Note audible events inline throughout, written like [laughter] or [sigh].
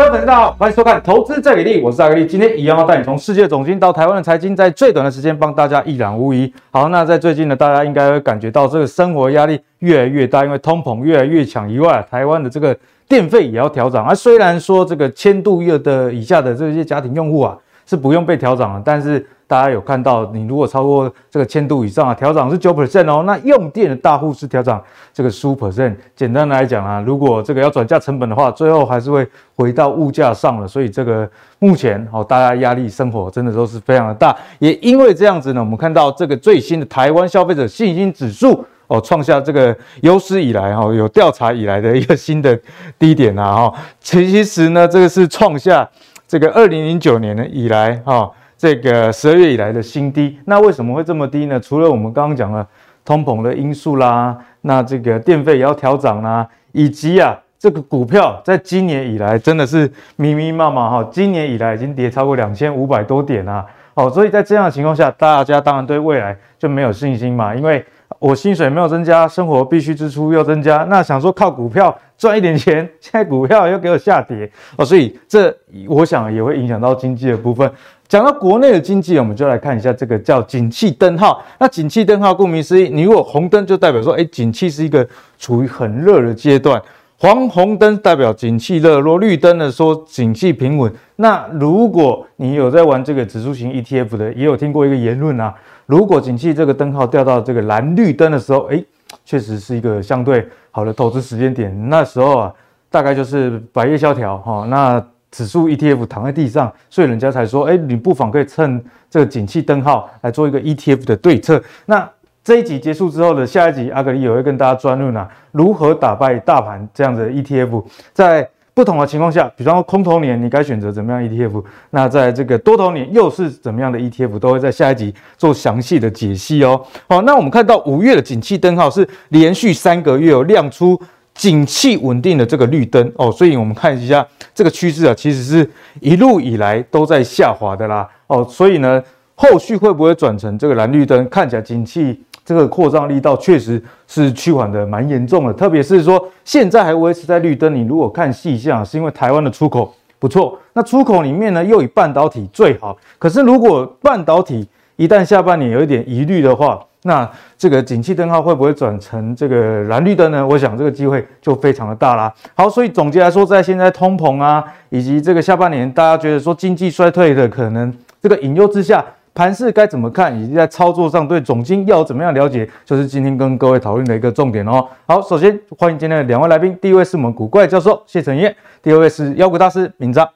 各位粉丝大家好，欢迎收看《投资最给力》，我是阿格力。今天一样要带你从世界总经到台湾的财经，在最短的时间帮大家一览无遗。好，那在最近呢，大家应该会感觉到这个生活压力越来越大，因为通膨越来越强以外，台湾的这个电费也要调涨。而虽然说这个千度月的以下的这些家庭用户啊是不用被调涨了，但是。大家有看到，你如果超过这个千度以上啊，调涨是九 percent 哦。那用电的大户是调涨这个十五 percent。简单来讲啊，如果这个要转嫁成本的话，最后还是会回到物价上了。所以这个目前哦，大家压力生活真的都是非常的大。也因为这样子呢，我们看到这个最新的台湾消费者信心指数哦，创下这个有史以来哈有调查以来的一个新的低点啊哈。其实呢，这个是创下这个二零零九年呢以来哈。这个十二月以来的新低，那为什么会这么低呢？除了我们刚刚讲了通膨的因素啦，那这个电费也要调涨啦，以及啊这个股票在今年以来真的是密密麻麻哈，今年以来已经跌超过两千五百多点啦，哦，所以在这样的情况下，大家当然对未来就没有信心嘛，因为我薪水没有增加，生活必须支出又增加，那想说靠股票赚一点钱，现在股票又给我下跌哦，所以这我想也会影响到经济的部分。讲到国内的经济，我们就来看一下这个叫景气灯号。那景气灯号顾名思义，你如果红灯就代表说，哎，景气是一个处于很热的阶段；黄红灯代表景气热，若绿灯呢说景气平稳。那如果你有在玩这个指数型 ETF 的，也有听过一个言论啊，如果景气这个灯号掉到这个蓝绿灯的时候，哎，确实是一个相对好的投资时间点。那时候啊，大概就是百业萧条哈。那指数 ETF 躺在地上，所以人家才说，哎，你不妨可以趁这个景气灯号来做一个 ETF 的对策。那这一集结束之后的下一集，阿格力也会跟大家专论啊，如何打败大盘这样的 ETF，在不同的情况下，比方说空头年你该选择怎么样 ETF，那在这个多头年又是怎么样的 ETF，都会在下一集做详细的解析哦。好，那我们看到五月的景气灯号是连续三个月有亮出。景气稳定的这个绿灯哦，所以我们看一下这个趋势啊，其实是一路以来都在下滑的啦哦，所以呢，后续会不会转成这个蓝绿灯？看起来景气这个扩张力道确实是趋缓的蛮严重的，特别是说现在还维持在绿灯，你如果看细项，是因为台湾的出口不错，那出口里面呢又以半导体最好，可是如果半导体一旦下半年有一点疑虑的话，那这个景气灯号会不会转成这个蓝绿灯呢？我想这个机会就非常的大啦。好，所以总结来说，在现在通膨啊，以及这个下半年大家觉得说经济衰退的可能这个隐忧之下，盘势该怎么看，以及在操作上对总经要怎么样了解，就是今天跟各位讨论的一个重点哦。好，首先欢迎今天的两位来宾，第一位是我们古怪教授谢承彦，第二位是妖股大师明彰。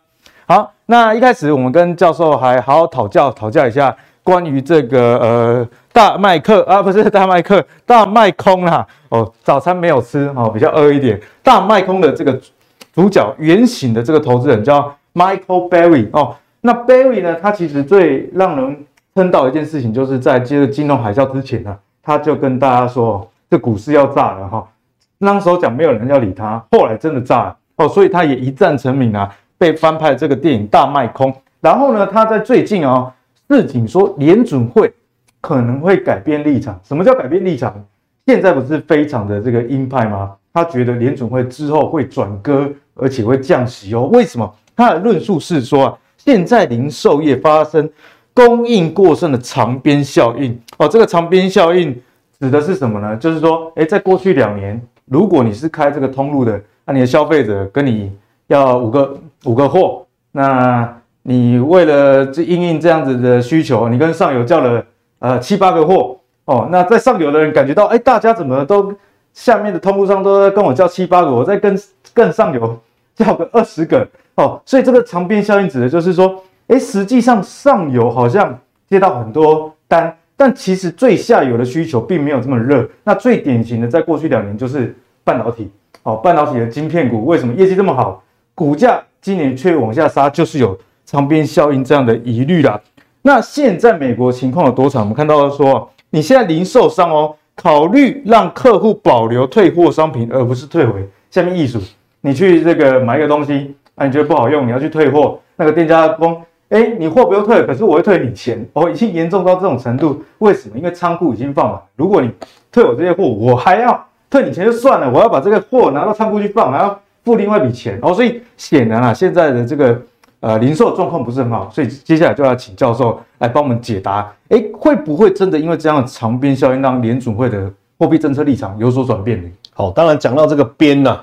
好，那一开始我们跟教授还好好讨教讨教一下。关于这个呃大麦克啊，不是大麦克，大麦空啦哦，早餐没有吃哦，比较饿一点。大麦空的这个主角原型的这个投资人叫 Michael Berry 哦，那 Berry 呢，他其实最让人称道一件事情，就是在这个金融海啸之前呢，他就跟大家说，这股市要炸了哈。那时候讲没有人要理他，后来真的炸了哦，所以他也一战成名啊，被翻拍这个电影大麦空。然后呢，他在最近哦。市井说联准会可能会改变立场。什么叫改变立场？现在不是非常的这个鹰派吗？他觉得联准会之后会转鸽，而且会降息哦。为什么？他的论述是说啊，现在零售业发生供应过剩的长边效应哦。这个长边效应指的是什么呢？就是说，诶，在过去两年，如果你是开这个通路的，那你的消费者跟你要五个五个货，那。你为了这因应这样子的需求，你跟上游叫了呃七八个货哦，那在上游的人感觉到，哎，大家怎么都下面的通路商都在跟我叫七八个，我再跟更上游 [laughs] 叫个二十个哦，所以这个长边效应指的就是说，哎，实际上上游好像接到很多单，但其实最下游的需求并没有这么热。那最典型的在过去两年就是半导体哦，半导体的晶片股为什么业绩这么好，股价今年却往下杀，就是有。长边效应这样的疑虑啦，那现在美国情况有多惨？我们看到说，你现在零售商哦，考虑让客户保留退货商品，而不是退回。下面艺术，你去这个买一个东西，啊，你觉得不好用，你要去退货，那个店家说，哎，你货不用退，可是我会退你钱。哦，已经严重到这种程度，为什么？因为仓库已经放满，如果你退我这些货，我还要退你钱就算了，我要把这个货拿到仓库去放，还要付另外一笔钱哦，所以显然啊，现在的这个呃零售状况不是很好，所以接下来就要请教授来帮我们解答，哎，会不会真的因为这样的长鞭效应，让联准会的货币政策立场有所转变呢？好，当然讲到这个边呐，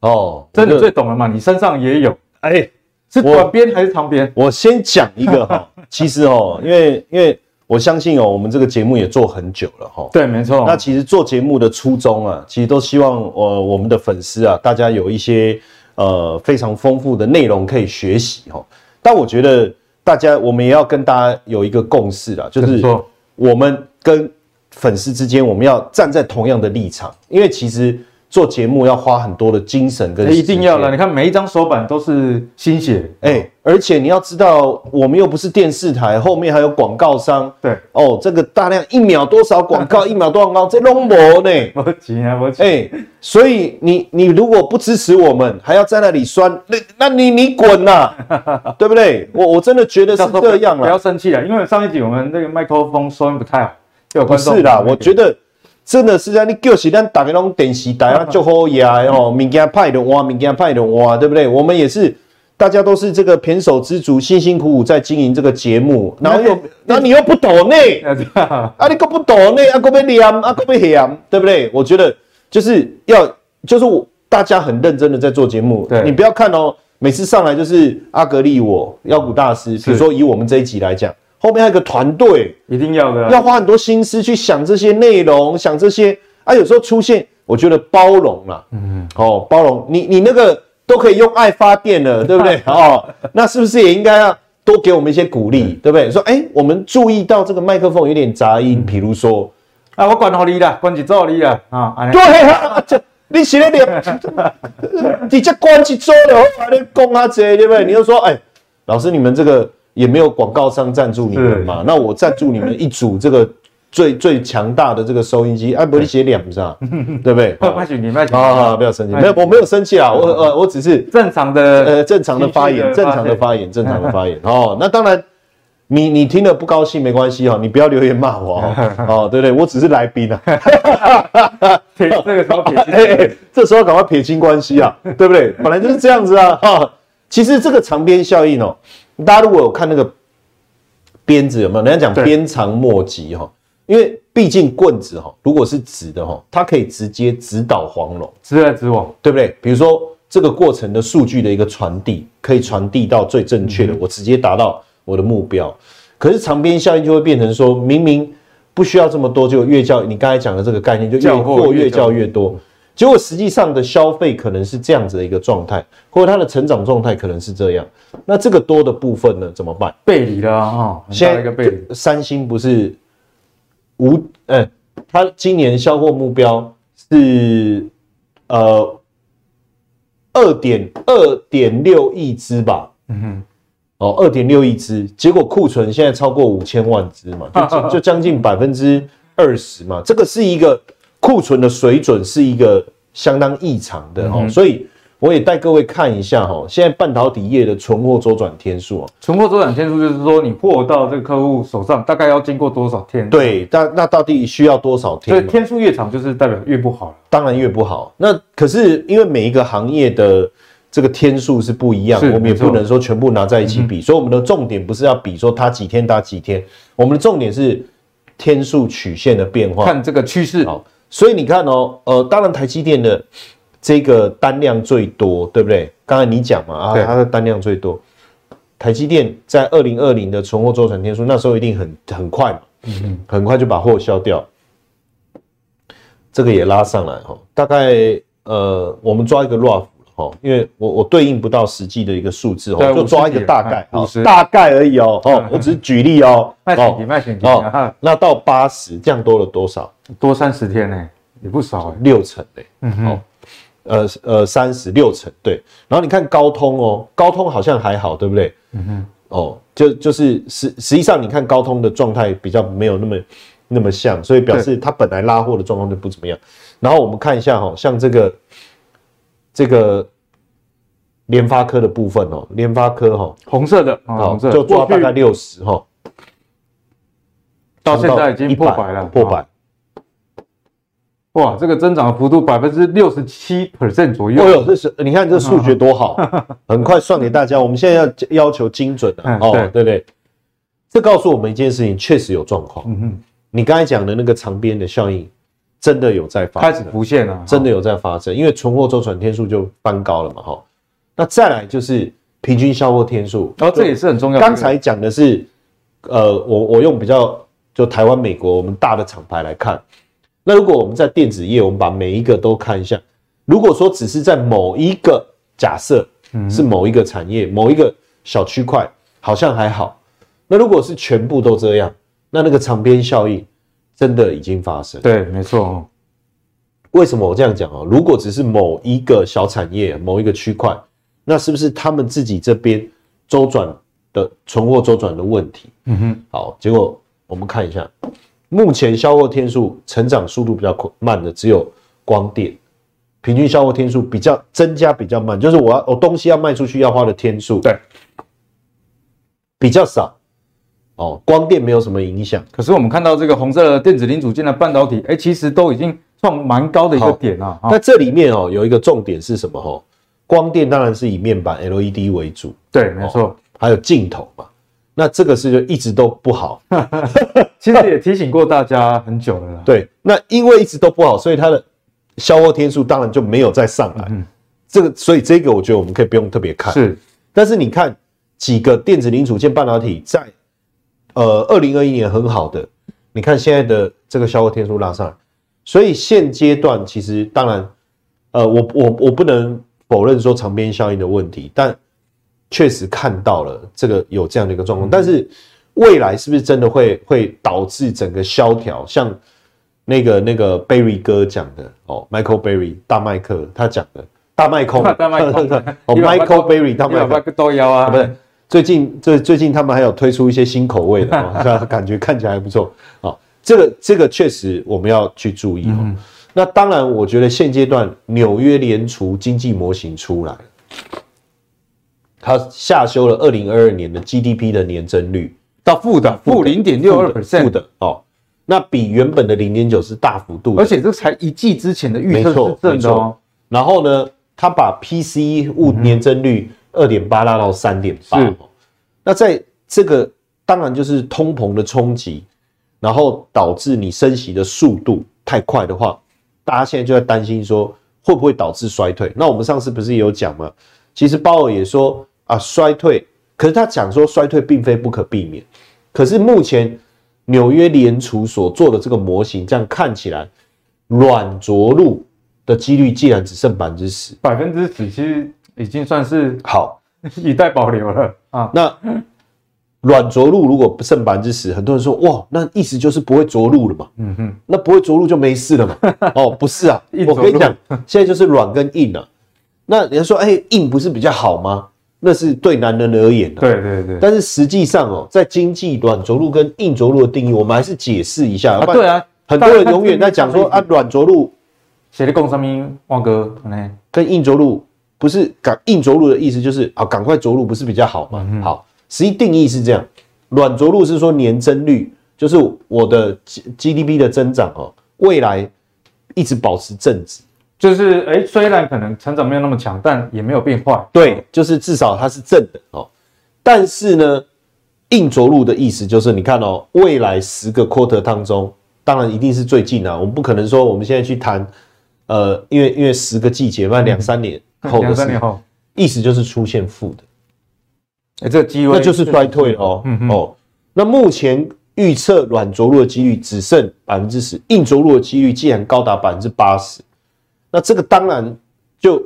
哦，这你最懂了嘛，你身上也有，哎，是短边还是长边？我先讲一个哈，[laughs] 其实哦，因为因为。我相信哦，我们这个节目也做很久了哈。对，没错。那其实做节目的初衷啊，其实都希望呃我们的粉丝啊，大家有一些呃非常丰富的内容可以学习哈。但我觉得大家我们也要跟大家有一个共识啦，就是我们跟粉丝之间，我们要站在同样的立场，因为其实。做节目要花很多的精神跟一定要了，你看每一张手板都是心血，哎、欸，而且你要知道，我们又不是电视台，后面还有广告商，对，哦，这个大量一秒多少广告，[laughs] 一秒多少广告，这拢无呢，[laughs] 我钱啊，我钱，哎，所以你你如果不支持我们，还要在那里酸，那那你你滚呐，[laughs] 对不对？我我真的觉得是这样了，不要生气了，因为上一集我们那个麦克风收音不太好，有不是啦，我觉得。真的是啊，你就是咱大家拢电视台啊，就好呀哦，物件派的哇，物件派的哇，对不对？我们也是，大家都是这个胼手胝足，辛辛苦苦在经营这个节目，然后又，[laughs] 然后你又不懂呢，[laughs] 啊，你又不懂呢，啊，搁要念，啊，搁要嫌，对不对？我觉得就是要，就是我大家很认真的在做节目，对，你不要看哦，每次上来就是阿格力我妖股大师，比如说以我们这一集来讲。后面还有个团队，一定要的、啊，要花很多心思去想这些内容，想这些啊。有时候出现，我觉得包容了，嗯，哦，包容你，你那个都可以用爱发电了，对不对？[laughs] 哦，那是不是也应该要多给我们一些鼓励，嗯、对不对？说，哎、欸，我们注意到这个麦克风有点杂音，比如说，啊，我管好你了，关起做你了啊。对啊，这你写的点，[laughs] 你这关起做了，我你讲啊这，对不对？你就说，哎、欸，老师，你们这个。也没有广告商赞助你们嘛？那我赞助你们一组这个最最强大的这个收音机，哎，不是写脸上，[laughs] 对不对？不许你卖，啊，不要生气，没有，我没有生气啊，我呃，我只是正常的呃正常的发言，正常的发言，正常的发言。[laughs] 哦，那当然，你你听了不高兴没关系哈，你不要留言骂我 [laughs] 哦，对不对？我只是来宾啊，这个时候撇清，这时候赶快撇清关系啊，对不对？本来就是这样子啊，哈，其实这个长鞭效应哦。大家如果有看那个鞭子有没有？人家讲鞭长莫及哈，因为毕竟棍子哈，如果是直的哈，它可以直接直捣黄龙，直来直往，对不对？比如说这个过程的数据的一个传递，可以传递到最正确的，我直接达到我的目标。可是长鞭效应就会变成说，明明不需要这么多，就越叫你刚才讲的这个概念，就越过越叫越多。结果实际上的消费可能是这样子的一个状态，或者它的成长状态可能是这样。那这个多的部分呢，怎么办？背离了啊！现在一个背离。三星不是五，嗯，它今年销货目标是呃二点二点六亿只吧？嗯哼，哦，二点六亿只，结果库存现在超过五千万只嘛，就 [laughs] 就将近百分之二十嘛，这个是一个。库存的水准是一个相当异常的哈，所以我也带各位看一下哈，现在半导体业的存货周转天数啊，存货周转天数就是说你货到这个客户手上大概要经过多少天？对，那那到底需要多少天？所以天数越长就是代表越不好，当然越不好。那可是因为每一个行业的这个天数是不一样，我们也不能说全部拿在一起比，所以我们的重点不是要比说它几天打几天，我们的重点是天数曲线的变化，看这个趋势。所以你看哦，呃，当然台积电的这个单量最多，对不对？刚才你讲嘛，啊，它的单量最多。台积电在二零二零的存货周转天数，那时候一定很很快嘛，很快就把货销掉。这个也拉上来哈，大概呃，我们抓一个 rough 哈，因为我我对应不到实际的一个数字哦，就抓一个大概，大概而已哦，哦，[laughs] 我只是举例哦，[laughs] 卖选题，卖选题哦，那到八十，这样多了多少？多三十天呢，也不少，六成嘞。嗯哼，呃呃，三十六成对。然后你看高通哦，高通好像还好，对不对？嗯哼，哦，就就是实实际上你看高通的状态比较没有那么那么像，所以表示它本来拉货的状况就不怎么样。然后我们看一下哈，像这个这个联发科的部分哦，联发科哈，红色的，红色就抓大概六十哈，到现在已经破百了，破百。哇，这个增长的幅度百分之六十七 percent 左右。哦呦，这是你看这数学多好，[laughs] 很快算给大家。我们现在要要求精准的哦，对不对？这告诉我们一件事情，确实有状况。嗯哼，你刚才讲的那个长边的效应，真的有在发生，开始浮现了，真的有在发生，因为存货周转天数就翻高了嘛，哈。那再来就是平均销货天数，然后这也是很重要。刚才讲的是，呃，我我用比较就台湾、美国我们大的厂牌来看，那如果我们在电子业，我们把每一个都看一下，如果说只是在某一个假设是某一个产业、某一个小区块，好像还好。那如果是全部都这样，那那个长边效应真的已经发生。对，没错。为什么我这样讲啊？如果只是某一个小产业、某一个区块，那是不是他们自己这边周转的存货周转的问题？嗯哼，好，结果我们看一下，目前销货天数成长速度比较慢的只有光电，平均销货天数比较增加比较慢，就是我要我东西要卖出去要花的天数，对，比较少。哦，光电没有什么影响，可是我们看到这个红色的电子零组件的半导体，哎，其实都已经创蛮高的一个点了。那这里面哦，有一个重点是什么？哈。光电当然是以面板 LED 为主，对，没错，还有镜头嘛。那这个是就一直都不好，[laughs] 其实也提醒过大家很久了啦。对，那因为一直都不好，所以它的消耗天数当然就没有再上来。嗯，这个，所以这个我觉得我们可以不用特别看。是，但是你看几个电子零组件半导体在呃二零二一年很好的，你看现在的这个销售天数拉上来，所以现阶段其实当然，呃，我我我不能。否认说长边效应的问题，但确实看到了这个有这样的一个状况。但是未来是不是真的会会导致整个萧条？像那个那个 Berry 哥讲的哦，Michael Berry 大麦克他讲的大麦空，大麦空哦，Michael Berry 大麦克 [laughs] [laughs] 都要啊，不是最近最最近他们还有推出一些新口味的 [laughs] 哦，感觉看起来还不错。哦。这个这个确实我们要去注意哦。那当然，我觉得现阶段纽约联储经济模型出来了，它下修了二零二二年的 GDP 的年增率。到负的负零点六二 percent 负的哦，那比原本的零点九是大幅度，而且这才一季之前的预测是正的哦。然后呢，它把 PCE 物年增率二点八拉到三点八，那在这个当然就是通膨的冲击，然后导致你升息的速度太快的话。大家现在就在担心说会不会导致衰退？那我们上次不是也有讲吗？其实鲍尔也说啊，衰退，可是他讲说衰退并非不可避免。可是目前纽约联储所做的这个模型，这样看起来软着陆的几率竟然只剩百分之十，百分之十其实已经算是好，以待保留了啊。那软着陆如果不剩百分之十，很多人说哇，那意思就是不会着陆了嘛。嗯哼，那不会着陆就没事了嘛。[laughs] 哦，不是啊，我跟你讲，现在就是软跟硬啊。那人家说，哎，硬不是比较好吗？那是对男人而言的。对对对。但是实际上哦，在经济软着陆跟硬着陆的定义，我们还是解释一下。啊，对啊，很多人永远在讲说啊，软着陆，谁在讲什么？旺哥，呢？跟硬着陆不是赶硬着陆的意思，就是啊，赶快着陆不是比较好吗？好。实际定义是这样，软着陆是说年增率，就是我的 GDP 的增长哦，未来一直保持正值，就是哎，虽然可能成长没有那么强，但也没有变坏。对，就是至少它是正的哦。但是呢，硬着陆的意思就是你看哦，未来十个 quarter 当中，当然一定是最近啊，我们不可能说我们现在去谈，呃，因为因为十个季节，那两三年后的，两三年后，意思就是出现负的。哎，这个机会那就是衰退哦。嗯哦，那目前预测软着陆的几率只剩百分之十，硬着陆的几率竟然高达百分之八十。那这个当然就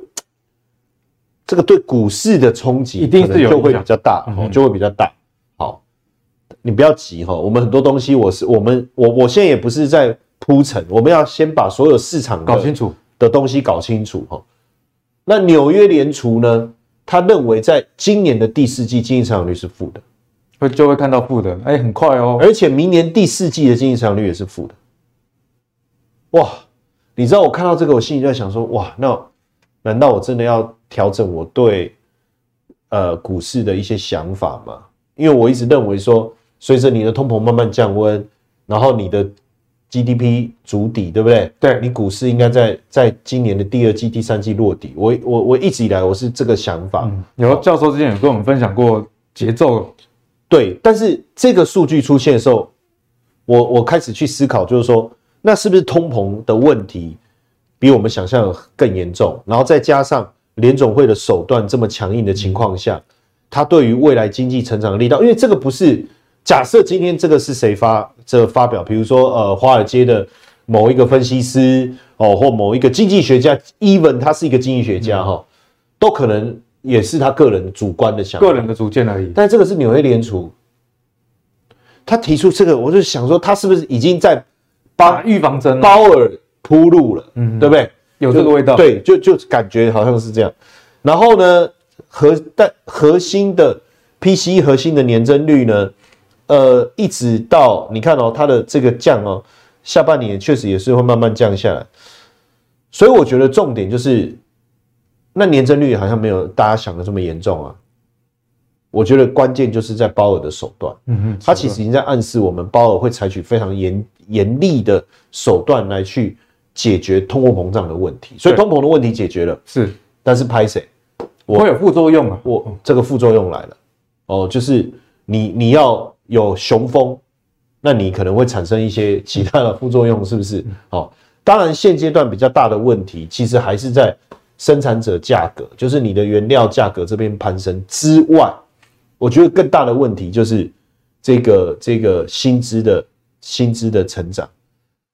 这个对股市的冲击一定是就会比较大哦，就会比较大。好，你不要急哈，我们很多东西我是我们我我现在也不是在铺陈，我们要先把所有市场搞清楚的东西搞清楚哈。那纽约联储呢？他认为，在今年的第四季经济成长率是负的，会就会看到负的，哎，很快哦。而且明年第四季的经济成长率也是负的。哇，你知道我看到这个，我心里就在想说，哇，那难道我真的要调整我对呃股市的一些想法吗？因为我一直认为说，随着你的通膨慢慢降温，然后你的 GDP 足底，对不对？对，你股市应该在在今年的第二季、第三季落底。我我我一直以来我是这个想法。嗯，有教授之前有跟我们分享过节奏，对，但是这个数据出现的时候，我我开始去思考，就是说，那是不是通膨的问题比我们想象更严重？然后再加上联总会的手段这么强硬的情况下，它对于未来经济成长的力道，因为这个不是。假设今天这个是谁发这个发表？比如说，呃，华尔街的某一个分析师哦，或某一个经济学家，even 他是一个经济学家哈，都可能也是他个人主观的想法，个人的主见而已。但这个是纽约联储，他提出这个，我就想说，他是不是已经在帮预防针鲍尔铺路了？嗯，对不对？有这个味道，对，就就感觉好像是这样。然后呢，核但核心的 PCE 核心的年增率呢？呃，一直到你看哦，它的这个降哦，下半年确实也是会慢慢降下来，所以我觉得重点就是，那年增率好像没有大家想的这么严重啊。我觉得关键就是在鲍尔的手段，嗯嗯，他其实已经在暗示我们，鲍尔会采取非常严严厉的手段来去解决通货膨胀的问题。所以通膨的问题解决了，是，但是拍谁？会有副作用啊，我这个副作用来了，哦，就是你你要。有雄风，那你可能会产生一些其他的副作用，是不是？好，当然现阶段比较大的问题，其实还是在生产者价格，就是你的原料价格这边攀升之外，我觉得更大的问题就是这个这个薪资的薪资的成长，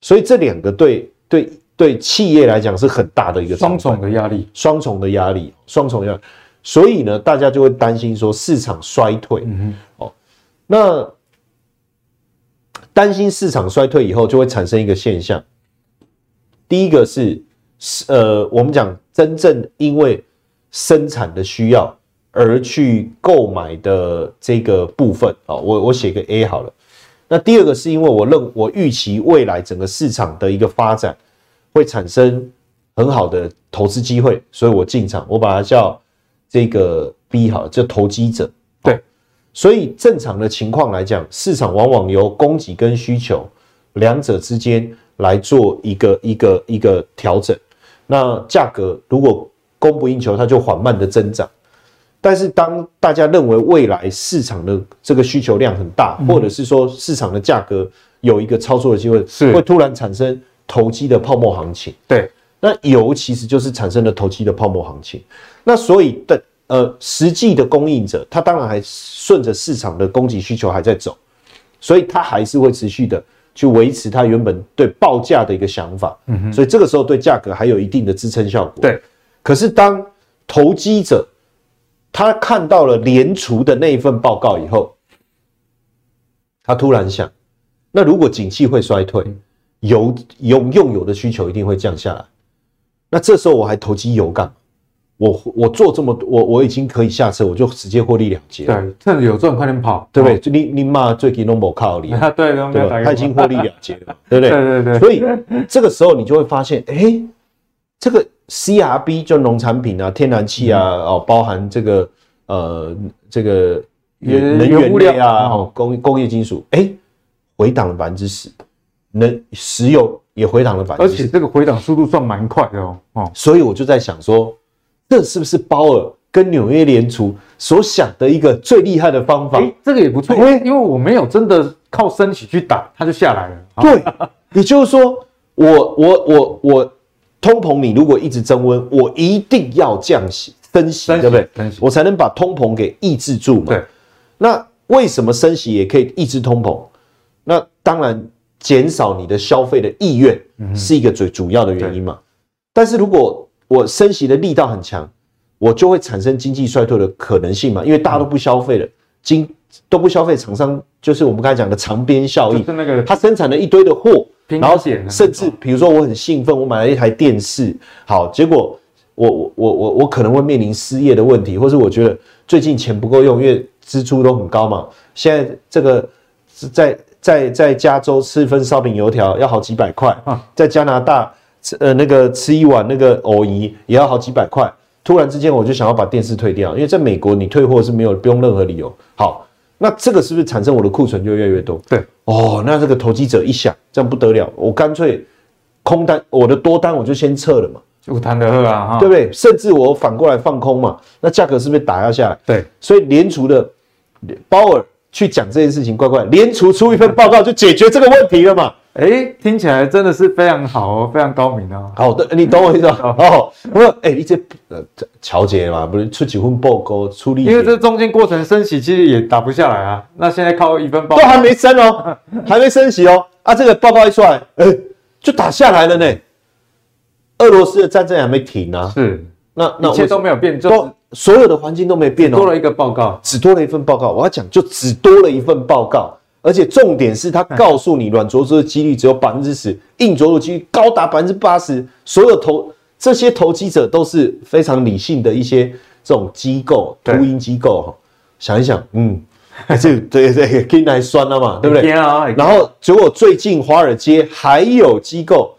所以这两个对对对企业来讲是很大的一个双重的压力，双重的压力，双重压力，所以呢，大家就会担心说市场衰退，嗯哼，哦。那担心市场衰退以后，就会产生一个现象。第一个是，呃，我们讲真正因为生产的需要而去购买的这个部分啊，我我写个 A 好了。那第二个是因为我认我预期未来整个市场的一个发展会产生很好的投资机会，所以我进场，我把它叫这个 B 好了，叫投机者。所以正常的情况来讲，市场往往由供给跟需求两者之间来做一个一个一个调整。那价格如果供不应求，它就缓慢的增长。但是当大家认为未来市场的这个需求量很大，或者是说市场的价格有一个操作的机会，是会突然产生投机的泡沫行情。对，那油其实就是产生了投机的泡沫行情。那所以的。呃，实际的供应者，他当然还顺着市场的供给需求还在走，所以他还是会持续的去维持他原本对报价的一个想法。嗯哼，所以这个时候对价格还有一定的支撑效果。对，可是当投机者他看到了联储的那一份报告以后，他突然想，那如果景气会衰退，油油用油的需求一定会降下来，那这时候我还投机油干嘛？我我做这么多，我我已经可以下车，我就直接获利了结。对，趁着有赚快点跑，对不对？就你你妈最近都没靠你，对对对，他已经获利了结了，[laughs] 对不对？对对对。所以这个时候你就会发现，哎，这个 CRB 就农产品啊、天然气啊，哦，包含这个呃这个能源类啊、哦工工业金属，哎，回档了百分之十，能石油也回档了百分之十，而且这个回档速度算蛮快的哦。哦，所以我就在想说。这是不是鲍尔跟纽约联储所想的一个最厉害的方法？哎，这个也不错，因为我没有真的靠升息去打，它就下来了。对，也就是说，我我我我通膨，你如果一直增温，我一定要降息升息，对不对？我才能把通膨给抑制住嘛。对。那为什么升息也可以抑制通膨？那当然，减少你的消费的意愿是一个最主要的原因嘛。但是如果我升息的力道很强，我就会产生经济衰退的可能性嘛？因为大家都不消费了，经都不消费，厂商就是我们刚才讲的长边效应，就是那个他生产了一堆的货，然后甚至比如说我很兴奋，我买了一台电视，好，结果我我我我我可能会面临失业的问题，或是我觉得最近钱不够用，因为支出都很高嘛。现在这个在在在加州吃一份烧饼油条要好几百块，在加拿大。呃，那个吃一碗那个藕姨也要好几百块，突然之间我就想要把电视退掉，因为在美国你退货是没有不用任何理由。好，那这个是不是产生我的库存就越来越多？对，哦，那这个投机者一想，这样不得了，我干脆空单，我的多单我就先撤了嘛，就谈得喝啊，对不对？甚至我反过来放空嘛，那价格是不是打压下来？对，所以联储的鲍尔去讲这件事情，乖乖，联储出一份报告就解决这个问题了嘛。哎，听起来真的是非常好哦，非常高明哦。好的，你懂我意思吗？[laughs] 哦，我说，哎，你这呃调节嘛，不是出几份报告出力，因为这中间过程升息其实也打不下来啊。那现在靠一份报告都还没 [laughs] 升哦，还没升息哦。啊，这个报告一出来，哎，就打下来了呢。俄罗斯的战争还没停啊。是，那那一切都没有变，就所有的环境都没变哦，多了一个报告，只多了一份报告。我要讲，就只多了一份报告。而且重点是他告诉你，软着陆的几率只有百分之十，硬着陆的几率高达百分之八十。所有投这些投机者都是非常理性的一些这种机构、秃鹰机构哈。想一想，嗯，[laughs] 这对对，可以来酸了嘛，[laughs] 对不对？然后结果最近华尔街还有机构，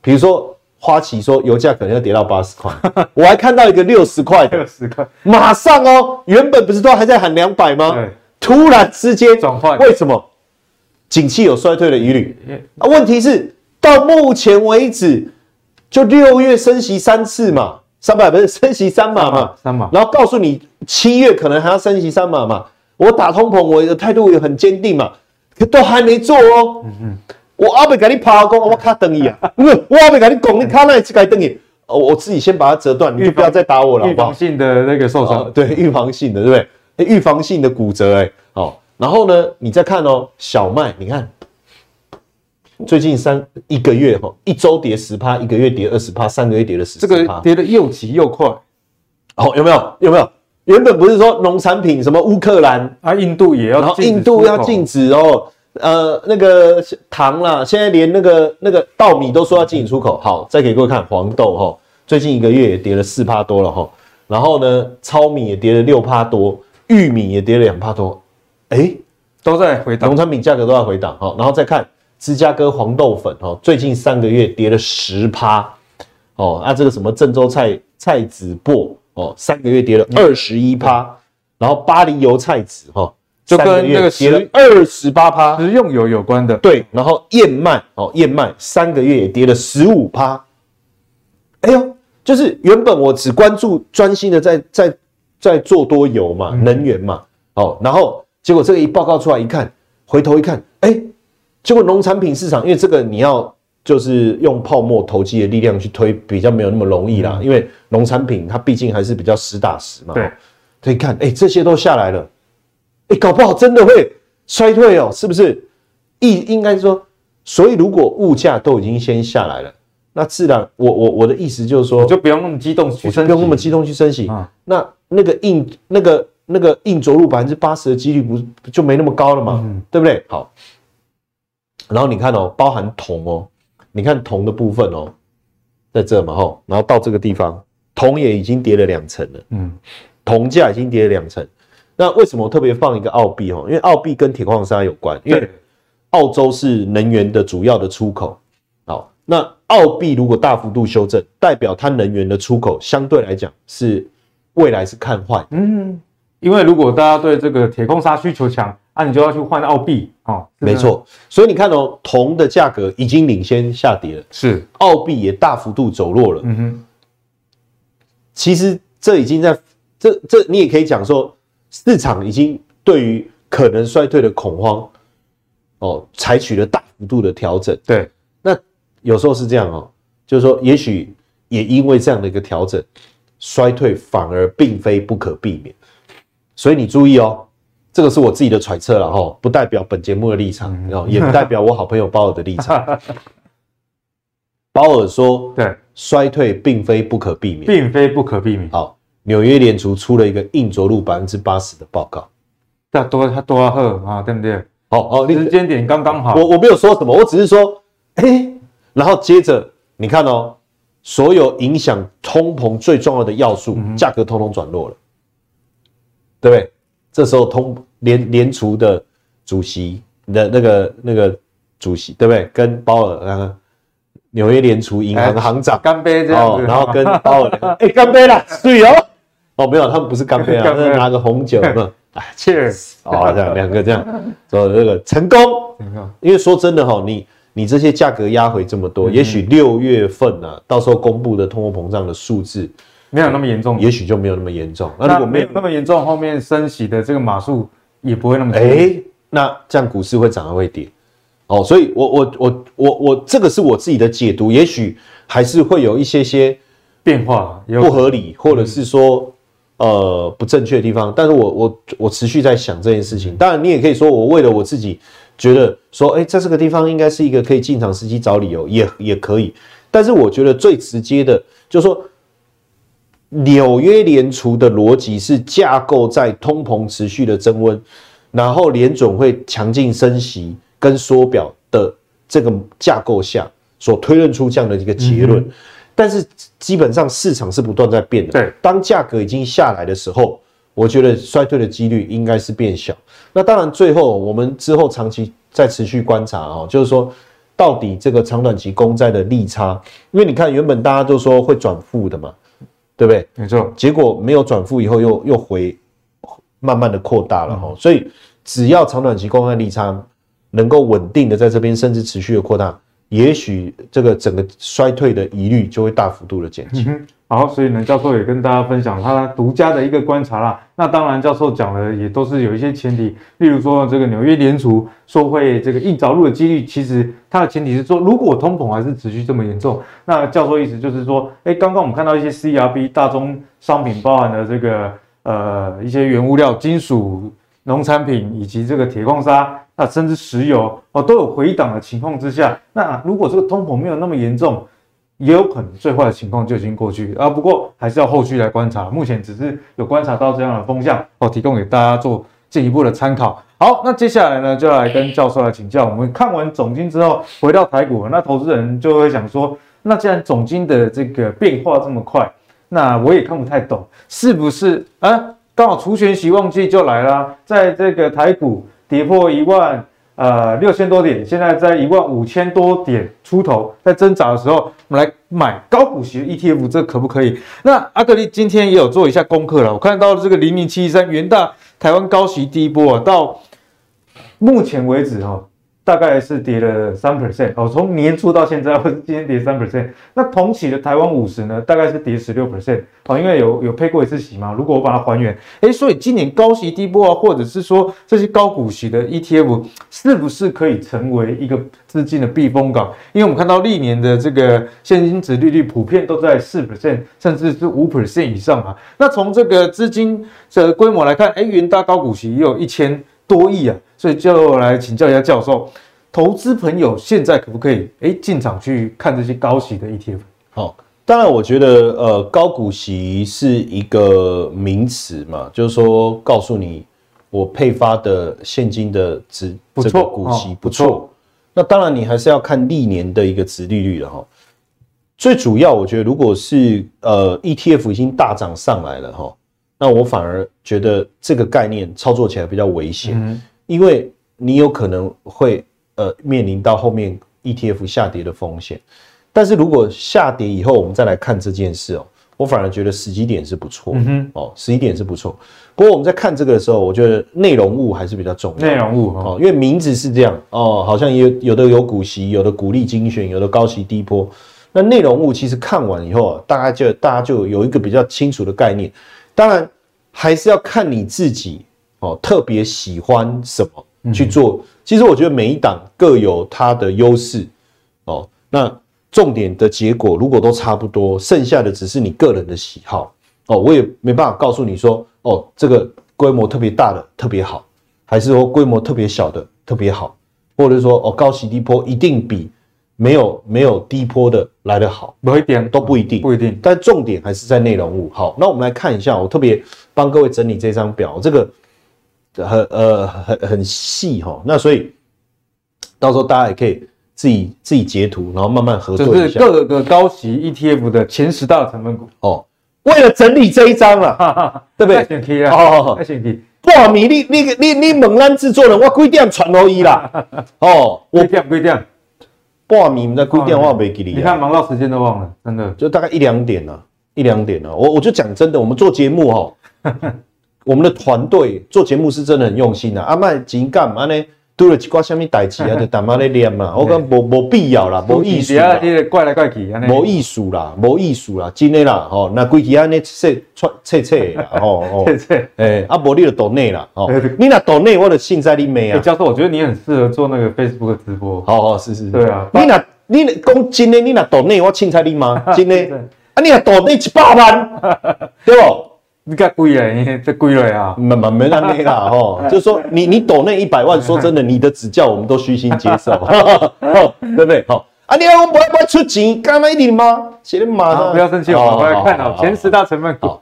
比如说花旗说油价可能要跌到八十块，我还看到一个六十块的，[laughs] 六十块，马上哦，原本不是都还在喊两百吗？突然之间转换，为什么？景气有衰退的疑虑。啊，问题是到目前为止，就六月升息三次嘛，三百不是升息三码嘛，三码。然后告诉你七月可能还要升息三码嘛。我打通膨，我的态度也很坚定嘛，可都还没做哦。嗯嗯。我阿伯给你爬工，我卡等你啊。[laughs] 我阿伯给你拱，你卡那一次该等你。哦，我自己先把它折断，你就不要再打我了，好不好？预防性的那个受伤，对，预防性的，对不对？预防性的骨折，哎，好，然后呢，你再看哦，小麦，你看，最近三一个月哈，一周跌十趴，一个月跌二十趴，三个月跌了十，这个跌得又急又快，哦，有没有？有没有？原本不是说农产品什么乌克兰啊，印度也要，然后印度要禁止哦，呃，那个糖啦，现在连那个那个稻米都说要禁止出口。好，再给各位看黄豆哈，最近一个月也跌了四趴多了哈，然后呢，糙米也跌了六趴多。玉米也跌了两帕多，哎、欸，都在回档，农产品价格都在回档哈。然后再看芝加哥黄豆粉哈，最近三个月跌了十趴哦。啊，这个什么郑州菜菜籽粕哦，三个月跌了二十一趴。然后巴黎油菜籽哈，就跟那个跌了二十八趴，食用油有关的。对，然后燕麦哦，燕麦三个月也跌了十五趴。哎呦，就是原本我只关注专心的在在。在做多油嘛，能源嘛，哦，然后结果这个一报告出来一看，回头一看，哎，结果农产品市场，因为这个你要就是用泡沫投机的力量去推，比较没有那么容易啦，因为农产品它毕竟还是比较实打实嘛，对，所以看，哎，这些都下来了，哎，搞不好真的会衰退哦，是不是？一应该说，所以如果物价都已经先下来了。那自然，我我我的意思就是说，就不用那么激动去升息，不用那么激动去升息。啊、那那个硬那个那个硬着陆百分之八十的几率不就没那么高了嘛？嗯、对不对？好，然后你看哦，包含铜哦，你看铜的部分哦，在这嘛吼，然后到这个地方，铜也已经跌了两层了。嗯，铜价已经跌了两层。那为什么我特别放一个澳币哦？因为澳币跟铁矿砂有关，因为澳洲是能源的主要的出口。好，那。澳币如果大幅度修正，代表它能源的出口相对来讲是未来是看坏。嗯，因为如果大家对这个铁矿砂需求强，那、啊、你就要去换澳币啊。没错，所以你看哦，铜的价格已经领先下跌了，是澳币也大幅度走弱了。嗯哼，其实这已经在这这你也可以讲说，市场已经对于可能衰退的恐慌哦，采取了大幅度的调整。对。有时候是这样哦，就是说，也许也因为这样的一个调整，衰退反而并非不可避免。所以你注意哦，这个是我自己的揣测了哈，不代表本节目的立场，然后，也不代表我好朋友鲍尔的立场。[laughs] 鲍尔说，对，衰退并非不可避免，并非不可避免。好，纽约联储出了一个硬着陆百分之八十的报告，那多他多好啊，对不对？好好，时间点刚刚好。我我没有说什么，我只是说，哎。然后接着你看哦，所有影响通膨最重要的要素，价格通通转弱了，对不对？这时候通联联储的主席的那个那个主席，对不对？跟鲍尔啊，纽约联储银行行长。干杯这样子，然后跟鲍尔 [laughs] 哎干杯了，水哦哦没有，他们不是干杯啊，是拿个红酒嘛，[laughs] 哎 cheers [laughs] 哦这样两个这样说这个成功。因为说真的哈，你你这些价格压回这么多，也许六月份啊，到时候公布的通货膨胀的数字没有那么严重，也许就没有那么严重。那如果没有那么严重，后面升息的这个码数也不会那么哎，那这样股市会涨还会跌？哦，所以我我我我我这个是我自己的解读，也许还是会有一些些变化，不合理，或者是说。呃，不正确的地方，但是我我我持续在想这件事情。当然，你也可以说我为了我自己觉得说，哎，在这个地方应该是一个可以进场时机找理由，也也可以。但是我觉得最直接的，就是说纽约联储的逻辑是架构在通膨持续的增温，然后联准会强劲升息跟缩表的这个架构下所推论出这样的一个结论。嗯但是基本上市场是不断在变的。对，当价格已经下来的时候，我觉得衰退的几率应该是变小。那当然，最后我们之后长期再持续观察哦，就是说到底这个长短期公债的利差，因为你看原本大家都说会转负的嘛，对不对？没错。结果没有转负以后又又回，慢慢的扩大了哈。所以只要长短期公债利差能够稳定的在这边，甚至持续的扩大。也许这个整个衰退的疑虑就会大幅度的减轻。好，所以呢，教授也跟大家分享他独家的一个观察啦。那当然，教授讲的也都是有一些前提，例如说这个纽约联储说会这个硬着陆的几率，其实它的前提是说，如果通膨还是持续这么严重，那教授意思就是说，哎，刚刚我们看到一些 CRB 大宗商品包含的这个呃一些原物料、金属、农产品以及这个铁矿砂。甚至石油哦都有回档的情况之下，那如果这个通膨没有那么严重，也有可能最坏的情况就已经过去啊。不过还是要后续来观察，目前只是有观察到这样的风向哦，提供给大家做进一步的参考。好，那接下来呢，就来跟教授来请教。我们看完总经之后，回到台股，那投资人就会想说，那既然总经的这个变化这么快，那我也看不太懂，是不是啊？刚好除权息旺季就来了，在这个台股。跌破一万呃六千多点，现在在一万五千多点出头，在挣扎的时候，我们来买高股息的 ETF，这可不可以？那阿格力今天也有做一下功课了，我看到了这个零零七一三元大台湾高息第一波啊，到目前为止哈。大概是跌了三 percent 哦，从年初到现在，或是今天跌三 percent。那同期的台湾五十呢，大概是跌十六 percent 哦，因为有有配过一次息嘛。如果我把它还原，诶，所以今年高息低波啊，或者是说这些高股息的 ETF，是不是可以成为一个资金的避风港？因为我们看到历年的这个现金值利率普遍都在四 percent，甚至是五 percent 以上啊。那从这个资金的规模来看，诶，元大高股息也有一千多亿啊。所以就来请教一下教授，投资朋友现在可不可以哎进场去看这些高息的 ETF？好，当然我觉得呃高股息是一个名词嘛，就是说告诉你我配发的现金的值不错，股息不错。那当然你还是要看历年的一个值利率了哈。最主要我觉得如果是呃 ETF 已经大涨上来了哈，那我反而觉得这个概念操作起来比较危险。嗯因为你有可能会呃面临到后面 ETF 下跌的风险，但是如果下跌以后我们再来看这件事哦，我反而觉得时机点是不错，嗯哼，哦，时机点是不错。不过我们在看这个的时候，我觉得内容物还是比较重要，内容物哦，因为名字是这样哦，好像有有的有股息，有的股利精选，有的高息低波。那内容物其实看完以后啊，大家就大家就有一个比较清楚的概念。当然还是要看你自己。哦，特别喜欢什么去做？其实我觉得每一档各有它的优势。哦，那重点的结果如果都差不多，剩下的只是你个人的喜好。哦，我也没办法告诉你说，哦，这个规模特别大的特别好，还是说规模特别小的特别好，或者说哦，高息低波一定比没有没有低波的来得好，不一定，都不一定，不一定。但重点还是在内容物。好，那我们来看一下，我特别帮各位整理这张表，这个。很呃很很细哈，那所以到时候大家也可以自己自己截图，然后慢慢合作一下。这是各个高息 ETF 的前十大成分股哦。为了整理这一张啊，[laughs] 对不对？太神了，好好好，太神奇。哇，你你你你你猛然制作人，我几点传而已啦？[laughs] 哦，几点几点？半暝在几点？我没给你。你看忙到时间都忘了，真的就大概一两点了，一两点了。我我就讲真的，我们做节目哈。[laughs] 我们的团队做节目是真的很用心的，阿麦紧干嘛呢？拄了一寡什么代志 [laughs] 啊，就淡薄咧念嘛。[laughs] 我讲无无必要啦，[laughs] 无意思啦，怪来怪去，无意思啦，无意思啦，真的啦，吼，那规矩安尼说说切切啦，吼吼，切切，诶，啊，无你就抖内啦，吼，你若抖内，我就信在你妹啊。教授，我觉得你很适合做那个 Facebook 直播。好好，是是，对啊，你若你讲真的，你若抖内，我凊彩你妈，真的，啊，你若抖内一百万，对不？你较贵嘞，这贵了呀，没没没那没啦吼，[laughs] 就是说你你抖那一百万，说真的，你的指教我们都虚心接受，[laughs] 对不对？好啊，你要不要不要出钱，干嘛一点吗？写的马上不要生气，我们来看好前十大成分股。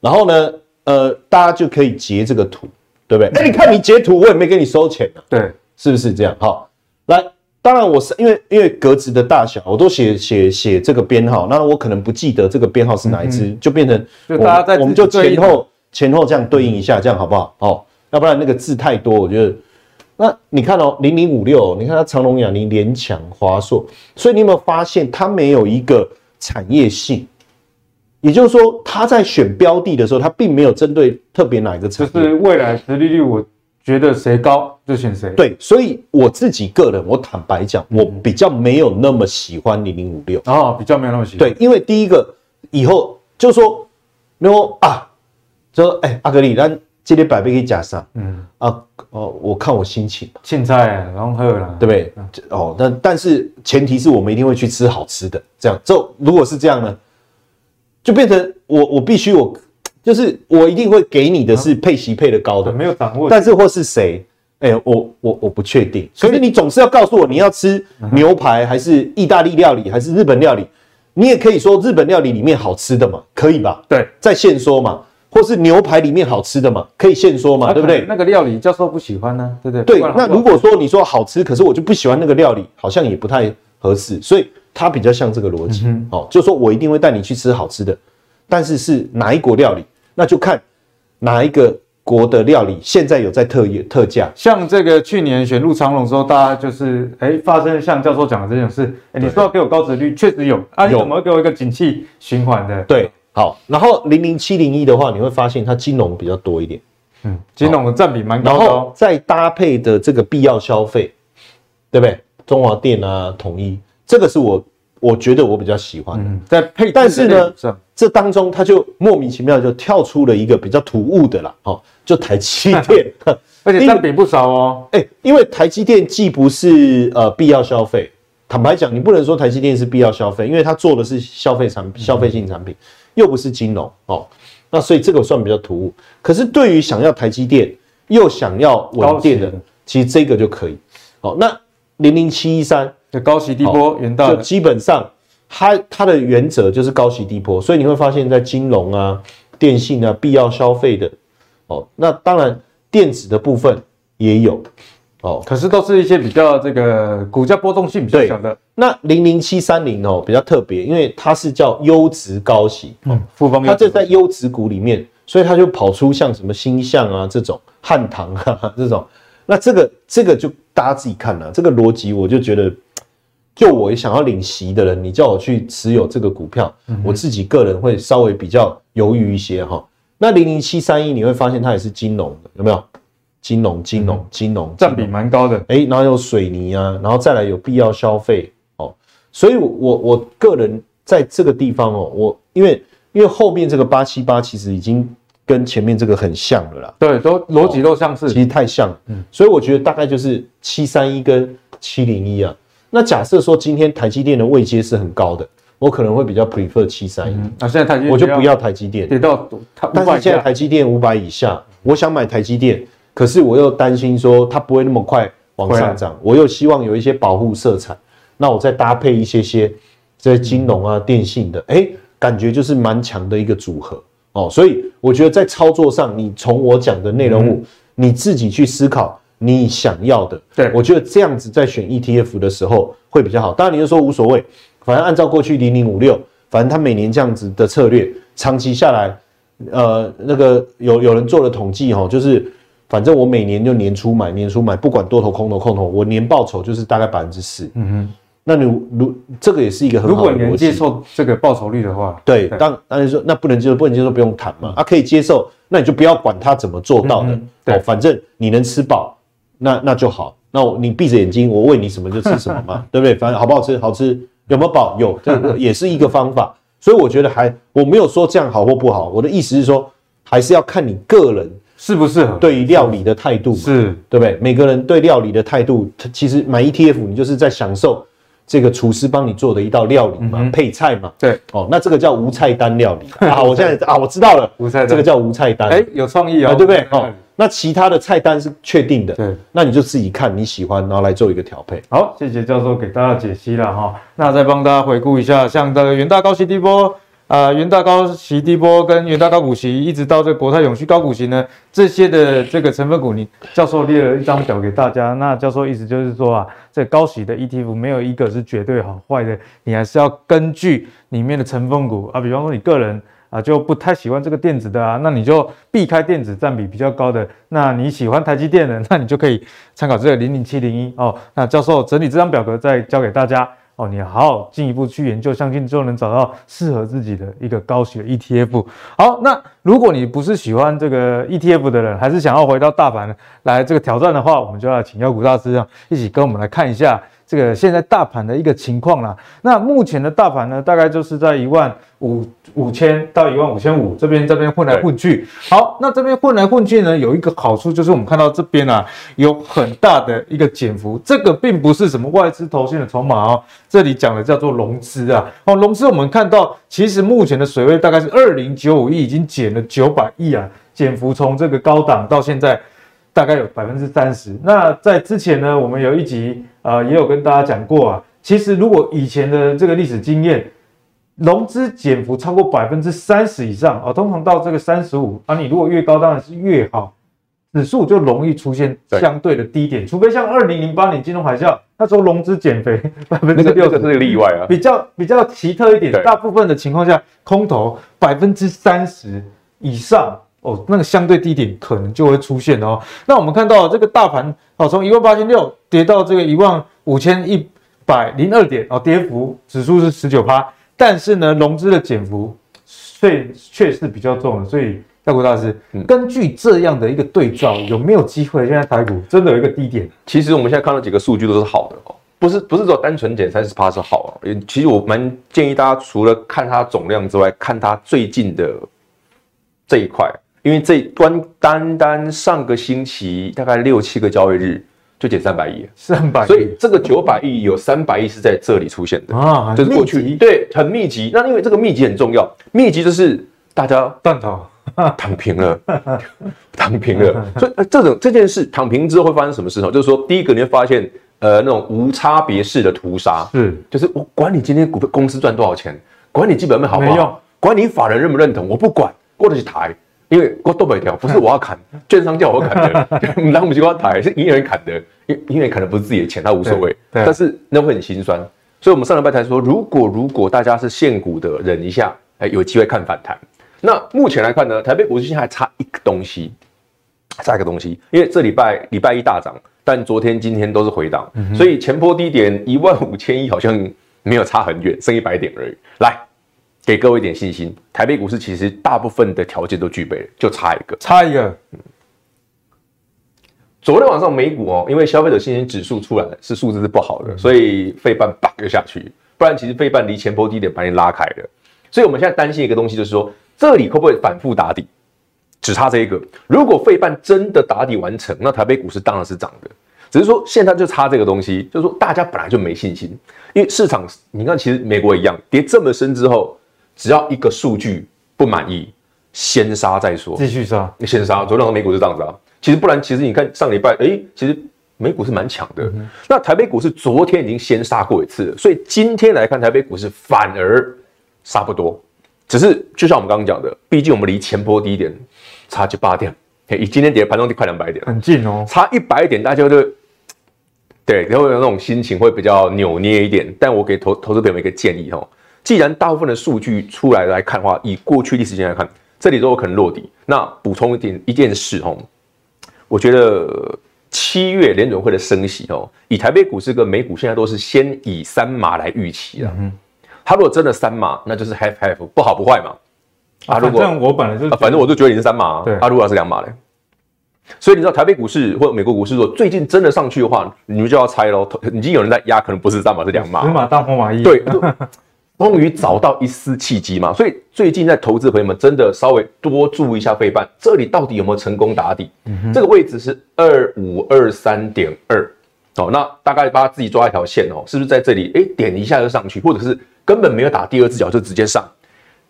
然后呢，呃，大家就可以截这个图，对不对？那你看你截图，我也没给你收钱对，是不是这样？好，来。当然，我是因为因为格子的大小，我都写写写这个编号，那我可能不记得这个编号是哪一支，嗯、就变成就大家在我们就前后前后这样对应一下，这样好不好？哦，要不然那个字太多，我觉得。那你看哦，零零五六，你看它长隆、亚泥、联强、华硕，所以你有没有发现它没有一个产业性？也就是说，它在选标的的时候，它并没有针对特别哪一个产业，就是未来殖利率我。觉得谁高就选谁。对，所以我自己个人，我坦白讲，我比较没有那么喜欢零零五六啊，比较没有那么喜欢。对，因为第一个以后就是说，然后啊，就说哎，阿格里，咱今天百倍可以加上，嗯啊哦，我看我心情，现在然后喝了，对不对？哦，但但是前提是我们一定会去吃好吃的，这样。就如果是这样呢，就变成我我必须我。就是我一定会给你的是配息配的高的，啊、没有掌握。但是或是谁，哎、欸，我我我不确定。所以你总是要告诉我你要吃牛排还是意大利料理还是日本料理，你也可以说日本料理里面好吃的嘛，可以吧？对，在现说嘛，或是牛排里面好吃的嘛，可以现说嘛，啊、对不对？那个料理教授不喜欢呢、啊，对不对？对，那如果说你说好吃，可是我就不喜欢那个料理，好像也不太合适。所以它比较像这个逻辑，嗯、哦，就是说我一定会带你去吃好吃的，但是是哪一国料理？那就看哪一个国的料理现在有在特特价，像这个去年选入长隆之后，大家就是哎发生像教授讲的这种事，哎你说要给我高殖率，确实有啊，你怎么会给我一个景气循环的？对，好，然后零零七零一的话，你会发现它金融比较多一点，嗯，金融的占比蛮高，然后再搭配的这个必要消费，对不对？中华电啊，统一，这个是我。我觉得我比较喜欢，嗯，在配，但是呢，这当中它就莫名其妙就跳出了一个比较突兀的啦，哦，就台积电，[laughs] 而且占比不少哦，哎，因为台积电既不是呃必要消费，坦白讲，你不能说台积电是必要消费，因为它做的是消费产消费性产品，又不是金融哦，那所以这个算比较突兀。可是对于想要台积电又想要稳定的，其实这个就可以。好，那零零七一三。就高息低波，元大就基本上它它的原则就是高息低波，所以你会发现在金融啊、电信啊、必要消费的哦，那当然电子的部分也有哦，可是都是一些比较这个股价波动性比较小的。那零零七三零哦比较特别，因为它是叫优质高息，嗯，富邦它这在优质股里面，所以它就跑出像什么星象啊这种汉唐啊这种，那这个这个就大家自己看了、啊，这个逻辑我就觉得。就我想要领息的人，你叫我去持有这个股票，嗯、我自己个人会稍微比较犹豫一些哈。那零零七三一你会发现它也是金融的，有没有？金融、金融、金融占比蛮高的。哎、欸，然后有水泥啊，然后再来有必要消费哦。所以我，我我个人在这个地方哦，我因为因为后面这个八七八其实已经跟前面这个很像了啦。对，都逻辑都相似、哦，其实太像了。嗯，所以我觉得大概就是七三一跟七零一啊。那假设说今天台积电的位阶是很高的，我可能会比较 prefer 七三一。那现在台积电我就不要台积电，跌到但是现在台积电五百以下，我想买台积电，可是我又担心说它不会那么快往上涨，我又希望有一些保护色彩，那我再搭配一些些这些金融啊、电信的，哎，感觉就是蛮强的一个组合哦。所以我觉得在操作上，你从我讲的内容物，你自己去思考。你想要的，对，我觉得这样子在选 ETF 的时候会比较好。当然，你就说无所谓，反正按照过去零零五六，反正他每年这样子的策略，长期下来，呃，那个有有人做了统计哈，就是反正我每年就年初买，年初买，不管多头空头空头，我年报酬就是大概百分之四。嗯哼，那你如这个也是一个很好的，如果你能接受这个报酬率的话，对，对当当然说那不能接受，不能接受不用谈嘛。嗯、啊，可以接受，那你就不要管他怎么做到的，对，反正你能吃饱。那那就好。那我你闭着眼睛，我喂你什么就吃什么嘛，[laughs] 对不对？反正好不好吃，好吃，有没有饱？有，这个也是一个方法。所以我觉得还我没有说这样好或不好，我的意思是说，还是要看你个人适不适合对于料理的态度，是对不对？每个人对料理的态度，他其实买 ETF，你就是在享受这个厨师帮你做的一道料理嘛，嗯、配菜嘛。对，哦，那这个叫无菜单料理啊。我现在啊，我知道了，[laughs] 无菜单这个叫无菜单。哎，有创意哦，对不对？哦。[laughs] 那其他的菜单是确定的，对，那你就自己看你喜欢，然后来做一个调配。好，谢谢教授给大家解析了哈。那再帮大家回顾一下，像这个元大高息低波啊，元大高息低波跟元大高股息，一直到这个国泰永续高股息呢，这些的这个成分股，你教授列了一张表给大家。那教授意思就是说啊，这高息的 ETF 没有一个是绝对好坏的，你还是要根据里面的成分股啊，比方说你个人。啊，就不太喜欢这个电子的啊，那你就避开电子占比比较高的。那你喜欢台积电的，[laughs] 那你就可以参考这个零零七零一哦。那教授整理这张表格再交给大家哦，你好好进一步去研究，相信就能找到适合自己的一个高息的 ETF。好，那如果你不是喜欢这个 ETF 的人，还是想要回到大盘来这个挑战的话，我们就要请妖股大师啊一起跟我们来看一下。这个现在大盘的一个情况啦，那目前的大盘呢，大概就是在一万五五千到一万五千五这边这边混来混去。好，那这边混来混去呢，有一个好处就是我们看到这边啊有很大的一个减幅，这个并不是什么外资投信的筹码哦，这里讲的叫做融资啊。哦，融资我们看到其实目前的水位大概是二零九五亿，已经减了九百亿啊，减幅从这个高档到现在。大概有百分之三十。那在之前呢，我们有一集啊、呃，也有跟大家讲过啊。其实如果以前的这个历史经验，融资减幅超过百分之三十以上啊、哦，通常到这个三十五啊，你如果越高当然是越好，指数就容易出现相对的低点。除非像二零零八年金融海啸，那时候融资减肥 [laughs] 百分之六十是例外啊，比较比较奇特一点。大部分的情况下，空头百分之三十以上。哦，那个相对低点可能就会出现哦。那我们看到这个大盘哦，从一万八千六跌到这个一万五千一百零二点哦，跌幅指数是十九趴，但是呢，融资的减幅却却是比较重的。所以，大股大师，嗯、根据这样的一个对照，有没有机会现在台股真的有一个低点？其实我们现在看到几个数据都是好的哦，不是不是说单纯减三十趴是好啊。其实我蛮建议大家除了看它总量之外，看它最近的这一块。因为这端单单上个星期大概六七个交易日就减三百亿，三百亿，所以这个九百亿有三百亿是在这里出现的啊，就是过去对很密集。那因为这个密集很重要，密集就是大家断头躺平了，[laughs] 躺平了。所以这种这件事躺平之后会发生什么事呢？就是说，第一个你会发现，呃，那种无差别式的屠杀，是就是我管你今天股票公司赚多少钱，管你基本面好不好，管你法人认不认同，我不管，过得去台。因为我都没掉，不是我要砍，券商叫我砍的，[laughs] 然后我们就要抬，是营业员砍的，因因为砍的不是自己的钱，他无所谓，但是那会很心酸，所以我们上礼拜才说，如果如果大家是现股的，忍一下，哎，有机会看反弹。那目前来看呢，台北股市现在还差一个东西，差一个东西，因为这礼拜礼拜一大涨，但昨天今天都是回档，所以前波低点一万五千一好像没有差很远，剩一百点而已。来。给各位一点信心，台北股市其实大部分的条件都具备了，就差一个，差一个。嗯，昨天晚上美股哦，因为消费者信心指数出来是数字是不好的，所以费半叭就下去，不然其实费半离前波低点把你拉开了。所以我们现在担心一个东西，就是说这里会不会反复打底？只差这一个。如果费半真的打底完成，那台北股市当然是涨的。只是说现在就差这个东西，就是说大家本来就没信心，因为市场你看，其实美国一样跌这么深之后。只要一个数据不满意，先杀再说，继续杀，你先杀。昨天美股是这样子啊，其实不然，其实你看上礼拜，哎，其实美股是蛮强的。嗯、那台北股市昨天已经先杀过一次了，所以今天来看台北股市反而杀不多，只是就像我们刚刚讲的，毕竟我们离前波低点差七八点，以今天跌的盘中低快两百点，很近哦，差一百点大家就对，然后有那种心情会比较扭捏一点。但我给投投资朋友们一个建议哦。既然大部分的数据出来来看的话，以过去历史经验来看，这里都有可能落底。那补充一点一件事哦，我觉得七月联准会的升息哦，以台北股市跟美股现在都是先以三码来预期啊。嗯，他如果真的三码，那就是 half half 不好不坏嘛。啊，如果我本来就反正我就觉得你是三码。对，啊，如果是两码嘞，所以你知道台北股市或者美国股市，如果最近真的上去的话，你们就要猜喽。已经有人在压，可能不是三码是两码，两码大红马医。对，[laughs] 终于找到一丝契机嘛。所以最近在投资的朋友们，真的稍微多注意一下费半，这里到底有没有成功打底？嗯、这个位置是二五二三点二。哦，那大概把它自己抓一条线哦，是不是在这里？哎，点一下就上去，或者是根本没有打第二只脚就直接上，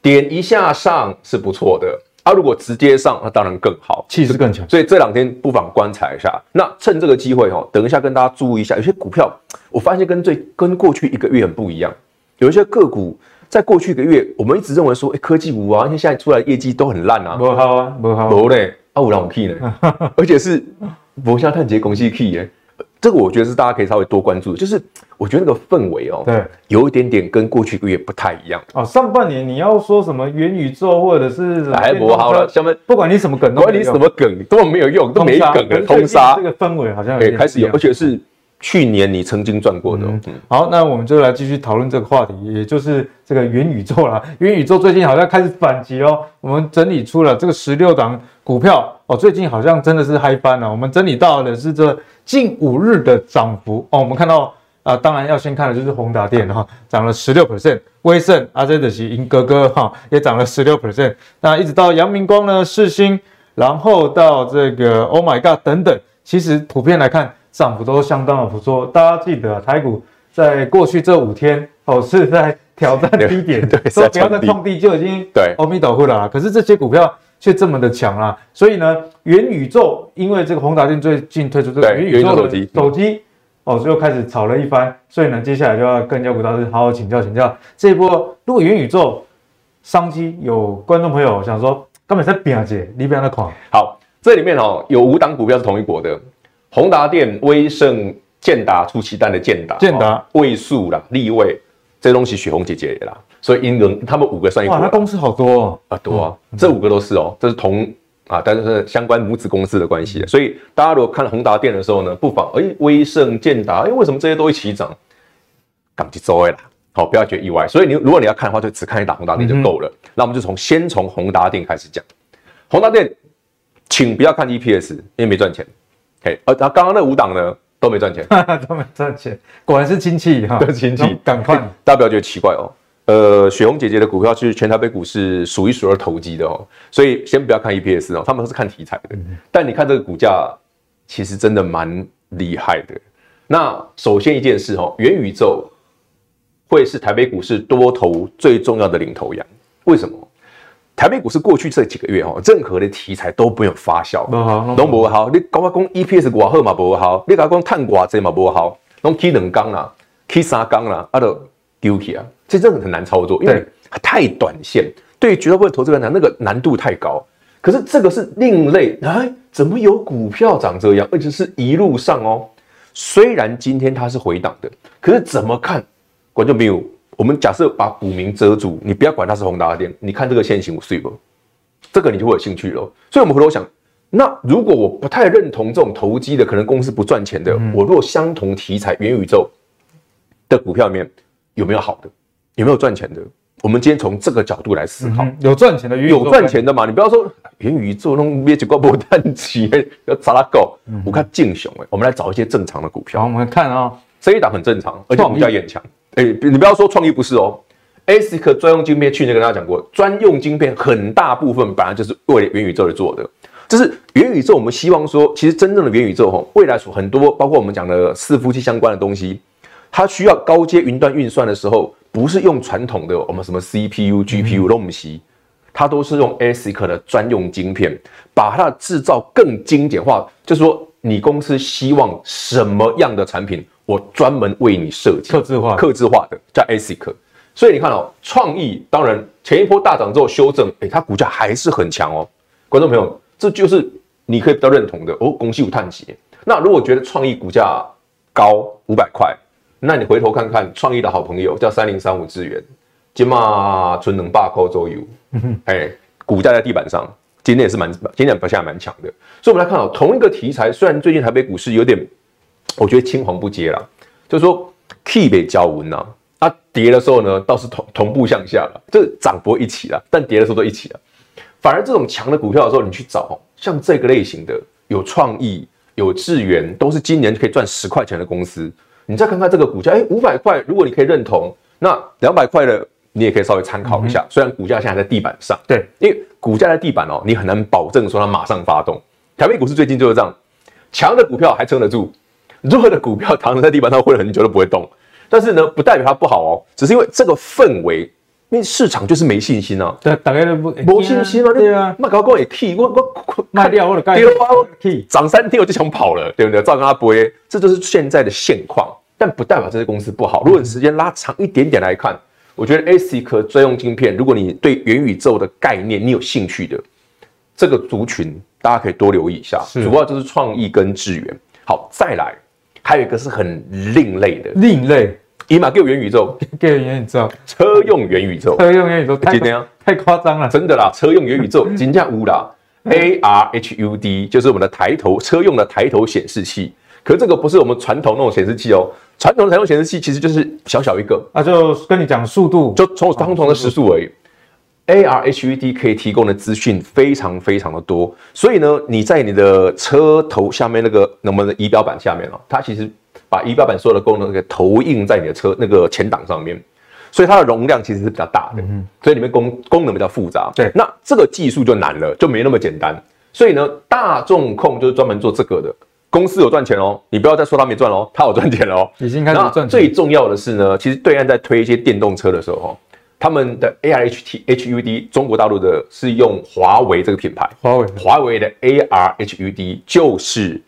点一下上是不错的。啊，如果直接上，那当然更好，气势更强。所以这两天不妨观察一下。那趁这个机会哦，等一下跟大家注意一下，有些股票我发现跟最跟过去一个月很不一样。有一些个股在过去一个月，我们一直认为说，哎，科技股啊，因为现在出来的业绩都很烂啊，不好啊，不好，不嘞，啊，有人 key 呢，[laughs] 而且是博下探捷公司 key 耶。这个我觉得是大家可以稍微多关注的，就是我觉得那个氛围哦，对，有一点点跟过去一个月不太一样哦。上半年你要说什么元宇宙或者是来不好了，下面不管你什么梗，不管你什么梗都没有用，都没梗的通杀。这个氛围好像哎开始有，而且是去年你曾经赚过的。好，那我们就来继续讨论这个话题，也就是这个元宇宙啦。元宇宙最近好像开始反击哦。我们整理出了这个十六档股票哦，最近好像真的是嗨翻了。我们整理到的是这。近五日的涨幅哦，我们看到啊、呃，当然要先看的就是宏达电哈，涨了十六 percent，威盛阿珍的是银哥哥哈，也涨了十六 percent，那一直到阳明光呢，世星，然后到这个 Oh My God 等等，其实普遍来看涨幅都相当的不错。大家记得台股在过去这五天哦是在挑战低点，[laughs] 对，说不要再创低就已经对阿弥陀佛了。可是这些股票。却这么的强啊！所以呢，元宇宙因为这个宏达电最近推出这个元宇宙的手机，手机哦，就开始炒了一番。所以呢，接下来就要跟妖股大师好好请教请教。这一波如果元宇宙商机，有观众朋友想说，根本在表姐，你不要那狂。好，这里面哦有五档股票是同一国的，宏达电、威盛、建达出奇蛋的建达、建达、位数啦、立位，这东西雪红姐姐的啦。所以英伦他们五个算一股，哇，那公司好多哦，啊多啊，这五个都是哦，这是同啊，但是是相关母子公司的关系。所以大家如果看宏达电的时候呢，不妨哎，威盛、建达，哎，为什么这些都一起涨？港机周围啦，好，不要觉得意外。所以你如果你要看的话，就只看一档宏达电就够了。嗯、那我们就从先从宏达电开始讲。宏达电，请不要看 EPS，因为没赚钱。哎，而他刚刚那五档呢都没赚钱，[laughs] 都没赚钱，果然是亲戚哈，[laughs] 都是亲戚，赶快，大家不要觉得奇怪哦。呃，雪红姐姐的股票是全台北股市数一数二投机的哦，所以先不要看 EPS 哦，他们都是看题材的。但你看这个股价，其实真的蛮厉害的。那首先一件事哦，元宇宙会是台北股市多头最重要的领头羊。为什么？台北股市过去这几个月哦，任何的题材都没有发酵，都不好。你搞我讲 EPS 挂号嘛不好，你搞我讲碳挂这嘛不好，弄起两缸啦起三缸啦，啊都丢弃啊。这真的很难操作，因为太短线，对于绝大部分投资人来讲，那个难度太高。可是这个是另类，哎，怎么有股票长这样，而且是一路上哦。虽然今天它是回档的，可是怎么看，观众朋友，我们假设把股民遮住，你不要管它是宏达电，你看这个线型，我睡不？这个你就会有兴趣了。所以我们回头想，那如果我不太认同这种投机的，可能公司不赚钱的，嗯、我如果相同题材元宇宙的股票里面有没有好的？有没有赚钱的？我们今天从这个角度来思考。嗯、有赚钱的，有赚钱的嘛？你不要说元宇宙那种几挂波单机要砸它够。我看敬雄哎，我们来找一些正常的股票。好，我们看啊、哦，这一档很正常，而且股价也很强。哎、你不要说创意不是哦，ASIC 专用晶片，去年跟大家讲过，专用晶片很大部分本来就是为了元宇宙而做的。就是元宇宙，我们希望说，其实真正的元宇宙哈，未来所很多包括我们讲的伺服器相关的东西，它需要高阶云端运算的时候。不是用传统的我们什么 CPU、GPU 都不行，它都是用 ASIC 的专用晶片，把它的制造更精简化。就是说，你公司希望什么样的产品，我专门为你设计，客制化、客制化的叫 ASIC。所以你看哦，创意当然前一波大涨之后修正，诶，它股价还是很强哦。观众朋友，这就是你可以比较认同的哦。恭喜有叹息。那如果觉得创意股价高五百块。那你回头看看创意的好朋友叫三零三五资源，今嘛存能霸扣周游，哎，股价在地板上，今天也是蛮，今天表现还蛮强的。所以我们来看哦同一个题材，虽然最近台北股市有点，我觉得青黄不接了，就是说 key 被交稳了，啊跌的时候呢倒是同同步向下了，这涨不会一起了，但跌的时候都一起了。反而这种强的股票的时候，你去找像这个类型的有创意、有智源，都是今年可以赚十块钱的公司。你再看看这个股价，哎，五百块，如果你可以认同，那两百块的你也可以稍微参考一下。嗯、虽然股价现在在地板上，对，因为股价在地板哦，你很难保证说它马上发动。台北股市最近就是这样，强的股票还撑得住，弱的股票躺在地板上会很久都不会动。但是呢，不代表它不好哦，只是因为这个氛围，因为市场就是没信心啊。对，大家都不没信心啊。对啊，卖高高也 key，我我卖掉我的概念，涨三天我就想跑了，对不对？照跟他播，这就是现在的现况。但不代表这些公司不好。如果你时间拉长一点点来看，我觉得 ASIC 专用晶片，如果你对元宇宙的概念你有兴趣的，这个族群大家可以多留意一下。主要就是创意跟智源。好，再来，还有一个是很另类的，另类。伊玛给我元宇宙，[laughs] 给我元宇宙，车用元宇宙，车用元宇宙，太太夸张了，真的啦，车用元宇宙，金价乌啦，AR HUD 就是我们的抬头车用的抬头显示器，可是这个不是我们传统那种显示器哦，传统的抬头显示器其实就是小小一个，啊，就跟你讲速度，就从相同的时速而已，AR HUD 可以提供的资讯非常非常的多，所以呢，你在你的车头下面那个那么的仪表板下面哦，它其实。把仪表板所有的功能给投影在你的车那个前挡上面，所以它的容量其实是比较大的，所以里面功功能比较复杂。对，那这个技术就难了，就没那么简单。所以呢，大众控就是专门做这个的公司有赚钱哦，你不要再说他没赚哦，他有赚钱哦，已经开始赚钱。最重要的是呢，其实对岸在推一些电动车的时候，他们的 AR HT HUD 中国大陆的是用华为这个品牌，华为华为的 AR HUD 就是。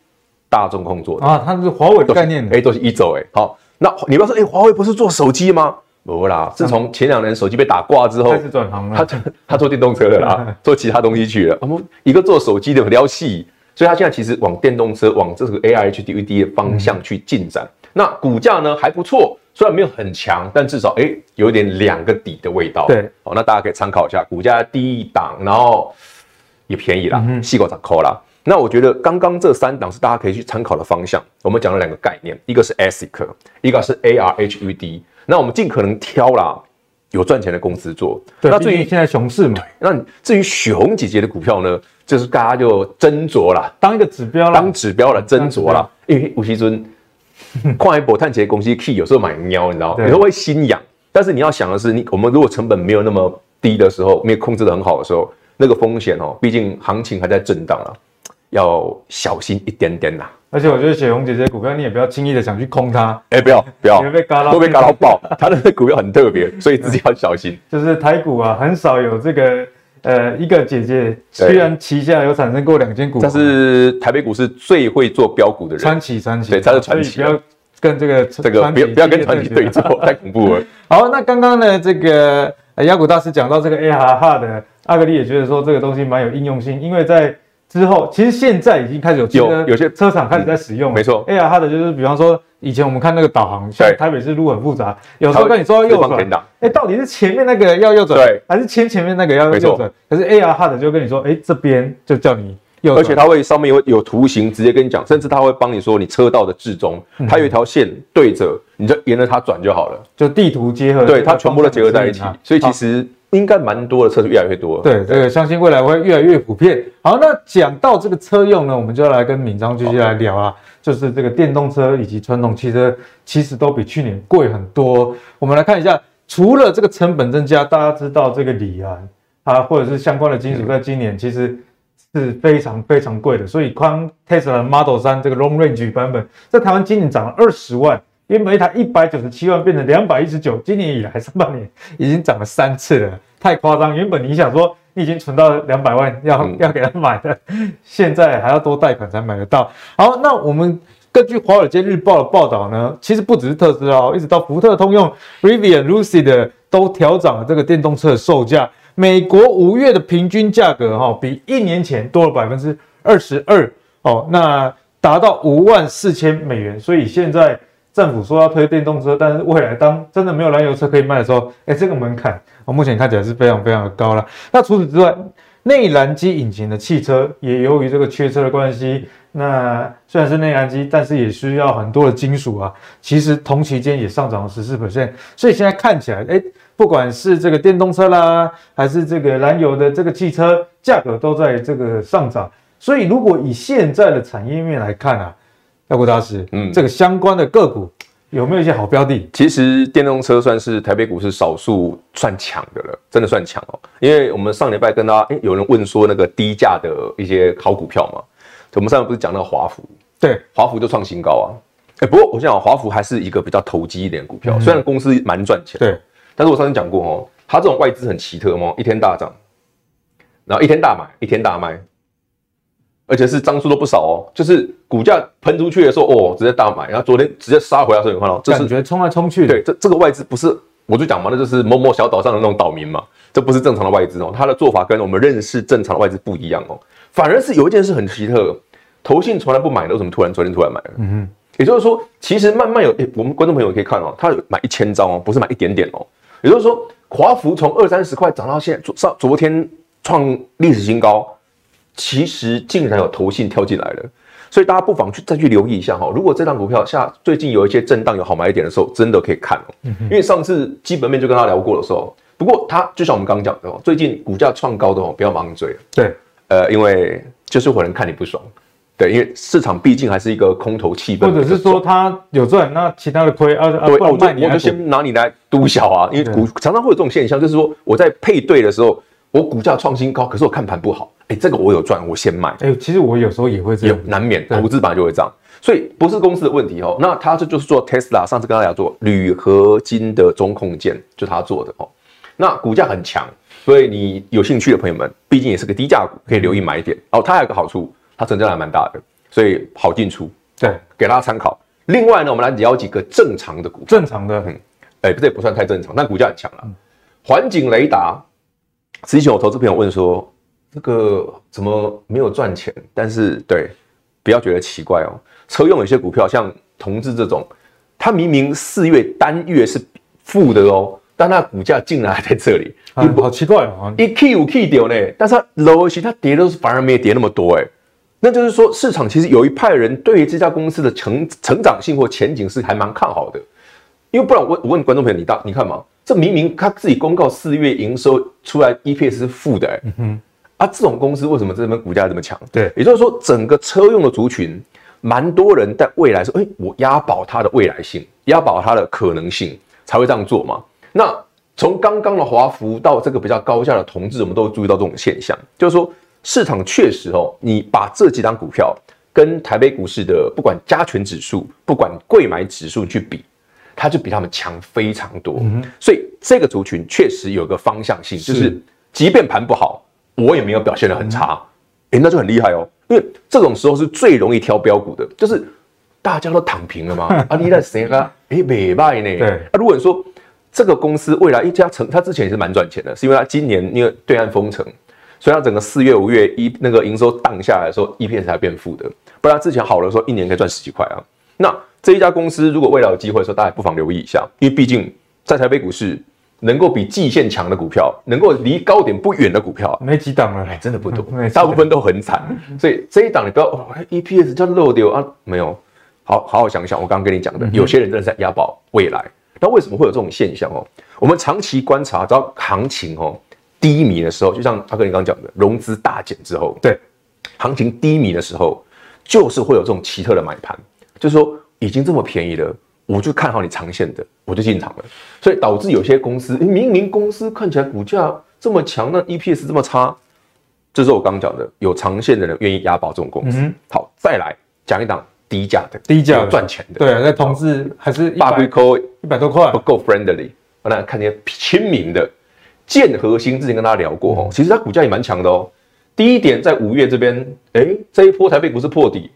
大众控做的啊，它是华为的概念，哎，都是一走哎。好，那你不要说，哎，华为不是做手机吗？不啦，自从前两年手机被打挂之后，开始转行了。他他做电动车的啦，做其他东西去了。我们一个做手机的撩细，所以他现在其实往电动车、往这个 AR HUD 的方向去进展。那股价呢还不错，虽然没有很强，但至少哎有点两个底的味道。对，好，那大家可以参考一下，股价低一档，然后也便宜啦，细股十块啦。那我觉得刚刚这三档是大家可以去参考的方向。我们讲了两个概念，一个是 ASIC，一个是 AR HUD。那我们尽可能挑啦有赚钱的公司做。对，那至于现在熊市嘛，那至于雪红姐姐的股票呢，就是大家就斟酌啦，当一个指标啦，当指标来斟酌啦。因为吴锡尊矿业博碳结公司 key 有时候买喵，你知道吗？有时候会心痒。但是你要想的是，你我们如果成本没有那么低的时候，没有控制的很好的时候，那个风险哦，毕竟行情还在震荡啊。要小心一点点呐，而且我觉得雪红姐姐股票你也不要轻易的想去空它，哎，不要不要，会被嘎到，会被嘎到爆。它的股票很特别，所以自己要小心。[laughs] 就是台股啊，很少有这个呃一个姐姐，虽然旗下有产生过两间股，但是台北股市最会做标股的人，传奇传奇，对，他是传奇，不要跟这个这个不要不要跟传奇对坐，[laughs] 太恐怖了。好，那刚刚呢这个亚股大师讲到这个 A 哈哈的阿格力也觉得说这个东西蛮有应用性，因为在之后，其实现在已经开始有有有些车厂开始在使用了。没错，AR 它的就是，比方说以前我们看那个导航，像台北市路很复杂，有时候跟你说要右转，哎，到底是前面那个要右转，对，还是前前面那个要右转？可是 AR 它的就跟你说，哎，这边就叫你右转，而且它会上面有有图形，直接跟你讲，甚至它会帮你说你车道的置中，它有一条线对着，你就沿着它转就好了，就地图结合，对，它全部都结合在一起，所以其实。应该蛮多的车是越来越多，对，这个相信未来会越来越普遍。好，那讲到这个车用呢，我们就要来跟敏章继续来聊啊，就是这个电动车以及传统汽车其实都比去年贵很多。我们来看一下，除了这个成本增加，大家知道这个锂啊，啊或者是相关的金属，在今年其实是非常非常贵的。所以，光 Tesla Model 3这个 Long Range 版本在台湾今年涨了二十万。原本一台一百九十七万变成两百一十九，今年以来上半年已经涨了三次了，太夸张。原本你想说你已经存到两百万要，要、嗯、要给他买的，[laughs] 现在还要多贷款才买得到。好，那我们根据《华尔街日报》的报道呢，其实不只是特斯拉，一直到福特、通用、Rivian、Lucid 都调涨了这个电动车的售价。美国五月的平均价格哈，比一年前多了百分之二十二哦，那达到五万四千美元。所以现在。政府说要推电动车，但是未来当真的没有燃油车可以卖的时候，哎，这个门槛我目前看起来是非常非常的高了。那除此之外，内燃机引擎的汽车也由于这个缺车的关系，那虽然是内燃机，但是也需要很多的金属啊。其实同期间也上涨了十四 percent，所以现在看起来，哎，不管是这个电动车啦，还是这个燃油的这个汽车，价格都在这个上涨。所以如果以现在的产业面来看啊，妖股大师，嗯，这个相关的个股有没有一些好标的？其实电动车算是台北股市少数算强的了，真的算强哦。因为我们上礼拜跟大家，哎，有人问说那个低价的一些好股票嘛，我们上次不是讲那个华孚，对，华孚就创新高啊。哎，不过我想讲华孚还是一个比较投机一点的股票，嗯、虽然公司蛮赚钱，对，但是我上次讲过哦，它这种外资很奇特哦，一天大涨，然后一天大买，一天大卖。而且是张数都不少哦，就是股价喷出去的时候，哦，直接大买，然后昨天直接杀回来的时候，你看到，这是感觉冲来冲去。对，这这个外资不是，我就讲嘛，那就是某某小岛上的那种岛民嘛，这不是正常的外资哦，他的做法跟我们认识正常的外资不一样哦，反而是有一件事很奇特，投信从来不买的，为什么突然昨天突然买了？嗯哼，也就是说，其实慢慢有，诶，我们观众朋友可以看哦，他有买一千张哦，不是买一点点哦，也就是说，华孚从二三十块涨到现在，昨上昨天创历史新高。其实竟然有投信跳进来了，所以大家不妨去再去留意一下哈。如果这档股票下最近有一些震荡有好买一点的时候，真的可以看哦。因为上次基本面就跟他聊过的时候，不过他就像我们刚刚讲的哦，最近股价创高的哦，不要盲追。对，呃，因为就是有人看你不爽。对，因为市场毕竟还是一个空头气氛，或者是说他有赚，那其他的亏啊啊，对，我就我就先拿你来督小啊，因为股常常会有这种现象，就是说我在配对的时候，我股价创新高，可是我看盘不好。哎，这个我有赚，我先卖。哎，其实我有时候也会这样，难免投资本来就会这样，所以不是公司的问题哦。那他这就是做 Tesla，上次跟大家做铝合金的中控件，就他做的哦。那股价很强，所以你有兴趣的朋友们，毕竟也是个低价股，可以留意买点。哦，它还有个好处，它成交量还蛮大的，所以好进出。对，给大家参考。另外呢，我们来聊几个正常的股，正常的，嗯，哎，这也不算太正常，但股价很强了。环景雷达，之前有投资朋友问说。这个怎么没有赚钱？但是对，不要觉得奇怪哦。车用有些股票，像同志这种，它明明四月单月是负的哦，但它股价竟然还在这里，啊、好奇怪哦。一 K 五 K 掉呢，但是它 low 它跌都是反而没有跌那么多哎。那就是说，市场其实有一派人对于这家公司的成成长性或前景是还蛮看好的。因为不然我，我问观众朋友，你大你看嘛，这明明他自己公告四月营收出来 EPS 是负的哎。嗯哼啊，这种公司为什么这边股价这么强？对，也就是说，整个车用的族群，蛮多人在未来说，哎，我押宝它的未来性，押宝它的可能性，才会这样做嘛。那从刚刚的华孚到这个比较高价的同志，我们都注意到这种现象，就是说市场确实哦，你把这几档股票跟台北股市的不管加权指数，不管柜买指数去比，它就比他们强非常多。嗯、所以这个族群确实有个方向性，就是即便盘不好。我也没有表现得很差，诶，那就很厉害哦。因为这种时候是最容易挑标股的，就是大家都躺平了嘛。[laughs] 啊，你在谁啊？诶，没卖呢。对。啊，如果你说这个公司未来一家成，他之前也是蛮赚钱的，是因为他今年因为对岸封城，所以他整个四月、五月一那个营收荡下来的时候，EPS 才变负的。不然之前好的时候，一年可以赚十几块啊。那这一家公司如果未来有机会的时候，大家不妨留意一下，因为毕竟在台北股市。能够比季线强的股票，能够离高点不远的股票，没几档了，哎，真的不多，[laughs] 大部分都很惨。所以这一档你不要、哦、EPS 叫漏掉啊，没有，好好好想想，我刚刚跟你讲的，有些人真的在押宝未来。那为什么会有这种现象哦？我们长期观察到行情哦低迷的时候，就像阿哥你刚刚讲的，融资大减之后，对，行情低迷的时候，就是会有这种奇特的买盘，就是说已经这么便宜了。我就看好你长线的，我就进场了，所以导致有些公司，明明公司看起来股价这么强，那 EPS 这么差，这是我刚刚讲的，有长线的人愿意押宝这种公司。嗯、好，再来讲一档低价的，低价赚钱的，对，那同志还是一百块，一百多块，不够 friendly。我来看见亲民的建核心，之前跟大家聊过哦，其实它股价也蛮强的哦。第一点在五月这边，哎，这一波台北股市破底。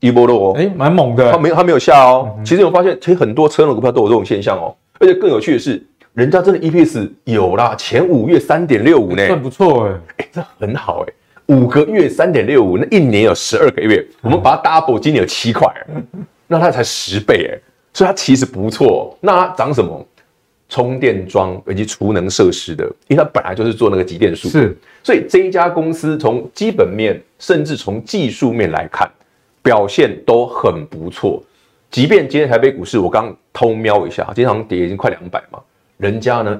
一波落哦，哎，蛮猛的，他没有他没有下哦。嗯、其实我发现，其实很多车用股票都有这种现象哦。而且更有趣的是，人家真的 EPS 有啦，前五月三点六五呢，算不错哎，哎，这很好哎，五个月三点六五，那一年有十二个月，我们把它 double，今年有七块，那它才十倍哎，所以它其实不错。那它涨什么？充电桩以及储能设施的，因为它本来就是做那个集电数，是，所以这一家公司从基本面甚至从技术面来看。表现都很不错，即便今天台北股市我刚偷瞄一下，今天好像跌已经快两百嘛，人家呢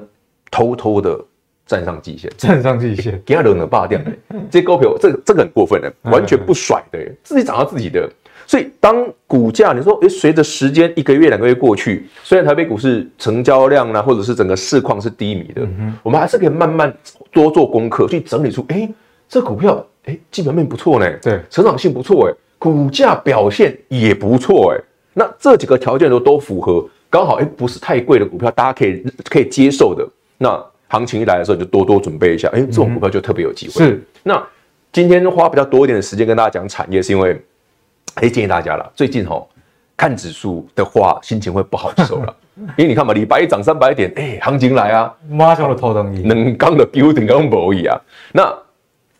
偷偷的站上季线，站上季线，给他惹了霸掉。[laughs] 的，这股票这个这个很过分的，完全不甩的，自己涨到自己的。所以当股价你说，诶，随着时间一个月两个月过去，虽然台北股市成交量呢，或者是整个市况是低迷的，我们还是可以慢慢多做功课，去整理出，诶，这股票，诶，基本面不错呢，对，成长性不错，诶，股价表现也不错，诶，那这几个条件都都符合，刚好，诶，不是太贵的股票，大家可以可以接受的，那。行情一来的时候，你就多多准备一下。哎，这种股票就特别有机会。是。那今天花比较多一点的时间跟大家讲产业，是因为，哎，建议大家了。最近哦，看指数的话，心情会不好受了。[laughs] 因为你看嘛，礼拜一涨三百点，哎，行情来啊，马上就头疼。能刚的丢顶刚不易啊。那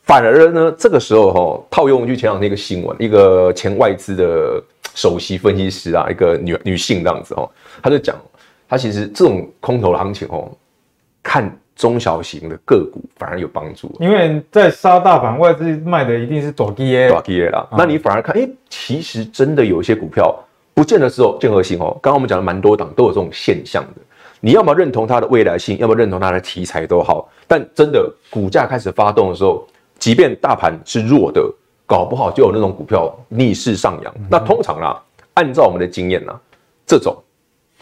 反而呢，这个时候哈，套用一句前两天一个新闻，一个前外资的首席分析师啊，一个女女性这样子哦，他就讲，他其实这种空头的行情哦。看中小型的个股反而有帮助，因为在杀大盘，外资卖的一定是短基耶，短基耶啦。那你反而看，哎、欸，其实真的有一些股票不见得是哦建和性哦。刚刚我们讲了蛮多档都有这种现象的，你要么认同它的未来性，要么认同它的题材都好，但真的股价开始发动的时候，即便大盘是弱的，搞不好就有那种股票逆势上扬。嗯、那通常啦，按照我们的经验呢，这种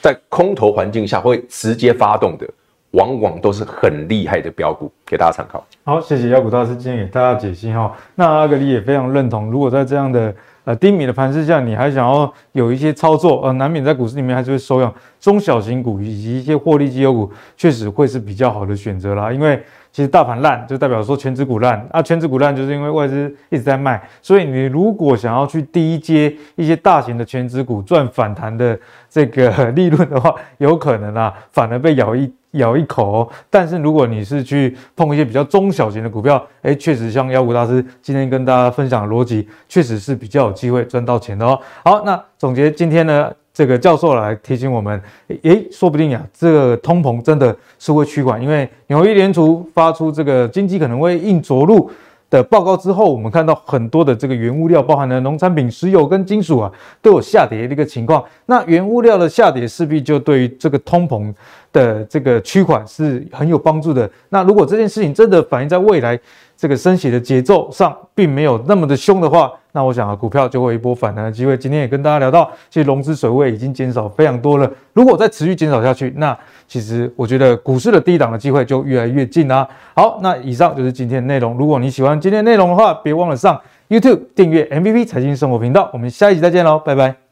在空头环境下会直接发动的。往往都是很厉害的标股，给大家参考。好，谢谢妖股大师今天给大家解析哈。那阿格里也非常认同，如果在这样的呃低迷的盘势下，你还想要有一些操作，呃，难免在股市里面还是会收养中小型股以及一些获利绩优股，确实会是比较好的选择啦。因为其实大盘烂就代表说全指股烂啊，全指股烂就是因为外资一直在卖，所以你如果想要去低接一些大型的全指股赚反弹的这个利润的话，有可能啊，反而被咬一。咬一口，但是如果你是去碰一些比较中小型的股票，诶，确实像妖股大师今天跟大家分享的逻辑，确实是比较有机会赚到钱的哦。好，那总结今天呢，这个教授来提醒我们，诶，说不定呀，这个通膨真的是会趋缓，因为纽约联储发出这个经济可能会硬着陆的报告之后，我们看到很多的这个原物料，包含了农产品、石油跟金属啊，都有下跌的一个情况。那原物料的下跌势必就对于这个通膨的这个趋缓是很有帮助的。那如果这件事情真的反映在未来这个升息的节奏上，并没有那么的凶的话，那我想啊，股票就会一波反弹的机会。今天也跟大家聊到，其实融资水位已经减少非常多了。如果再持续减少下去，那其实我觉得股市的低档的机会就越来越近啦。好，那以上就是今天的内容。如果你喜欢今天的内容的话，别忘了上 YouTube 订阅 MVP 财经生活频道。我们下一集再见喽，拜拜。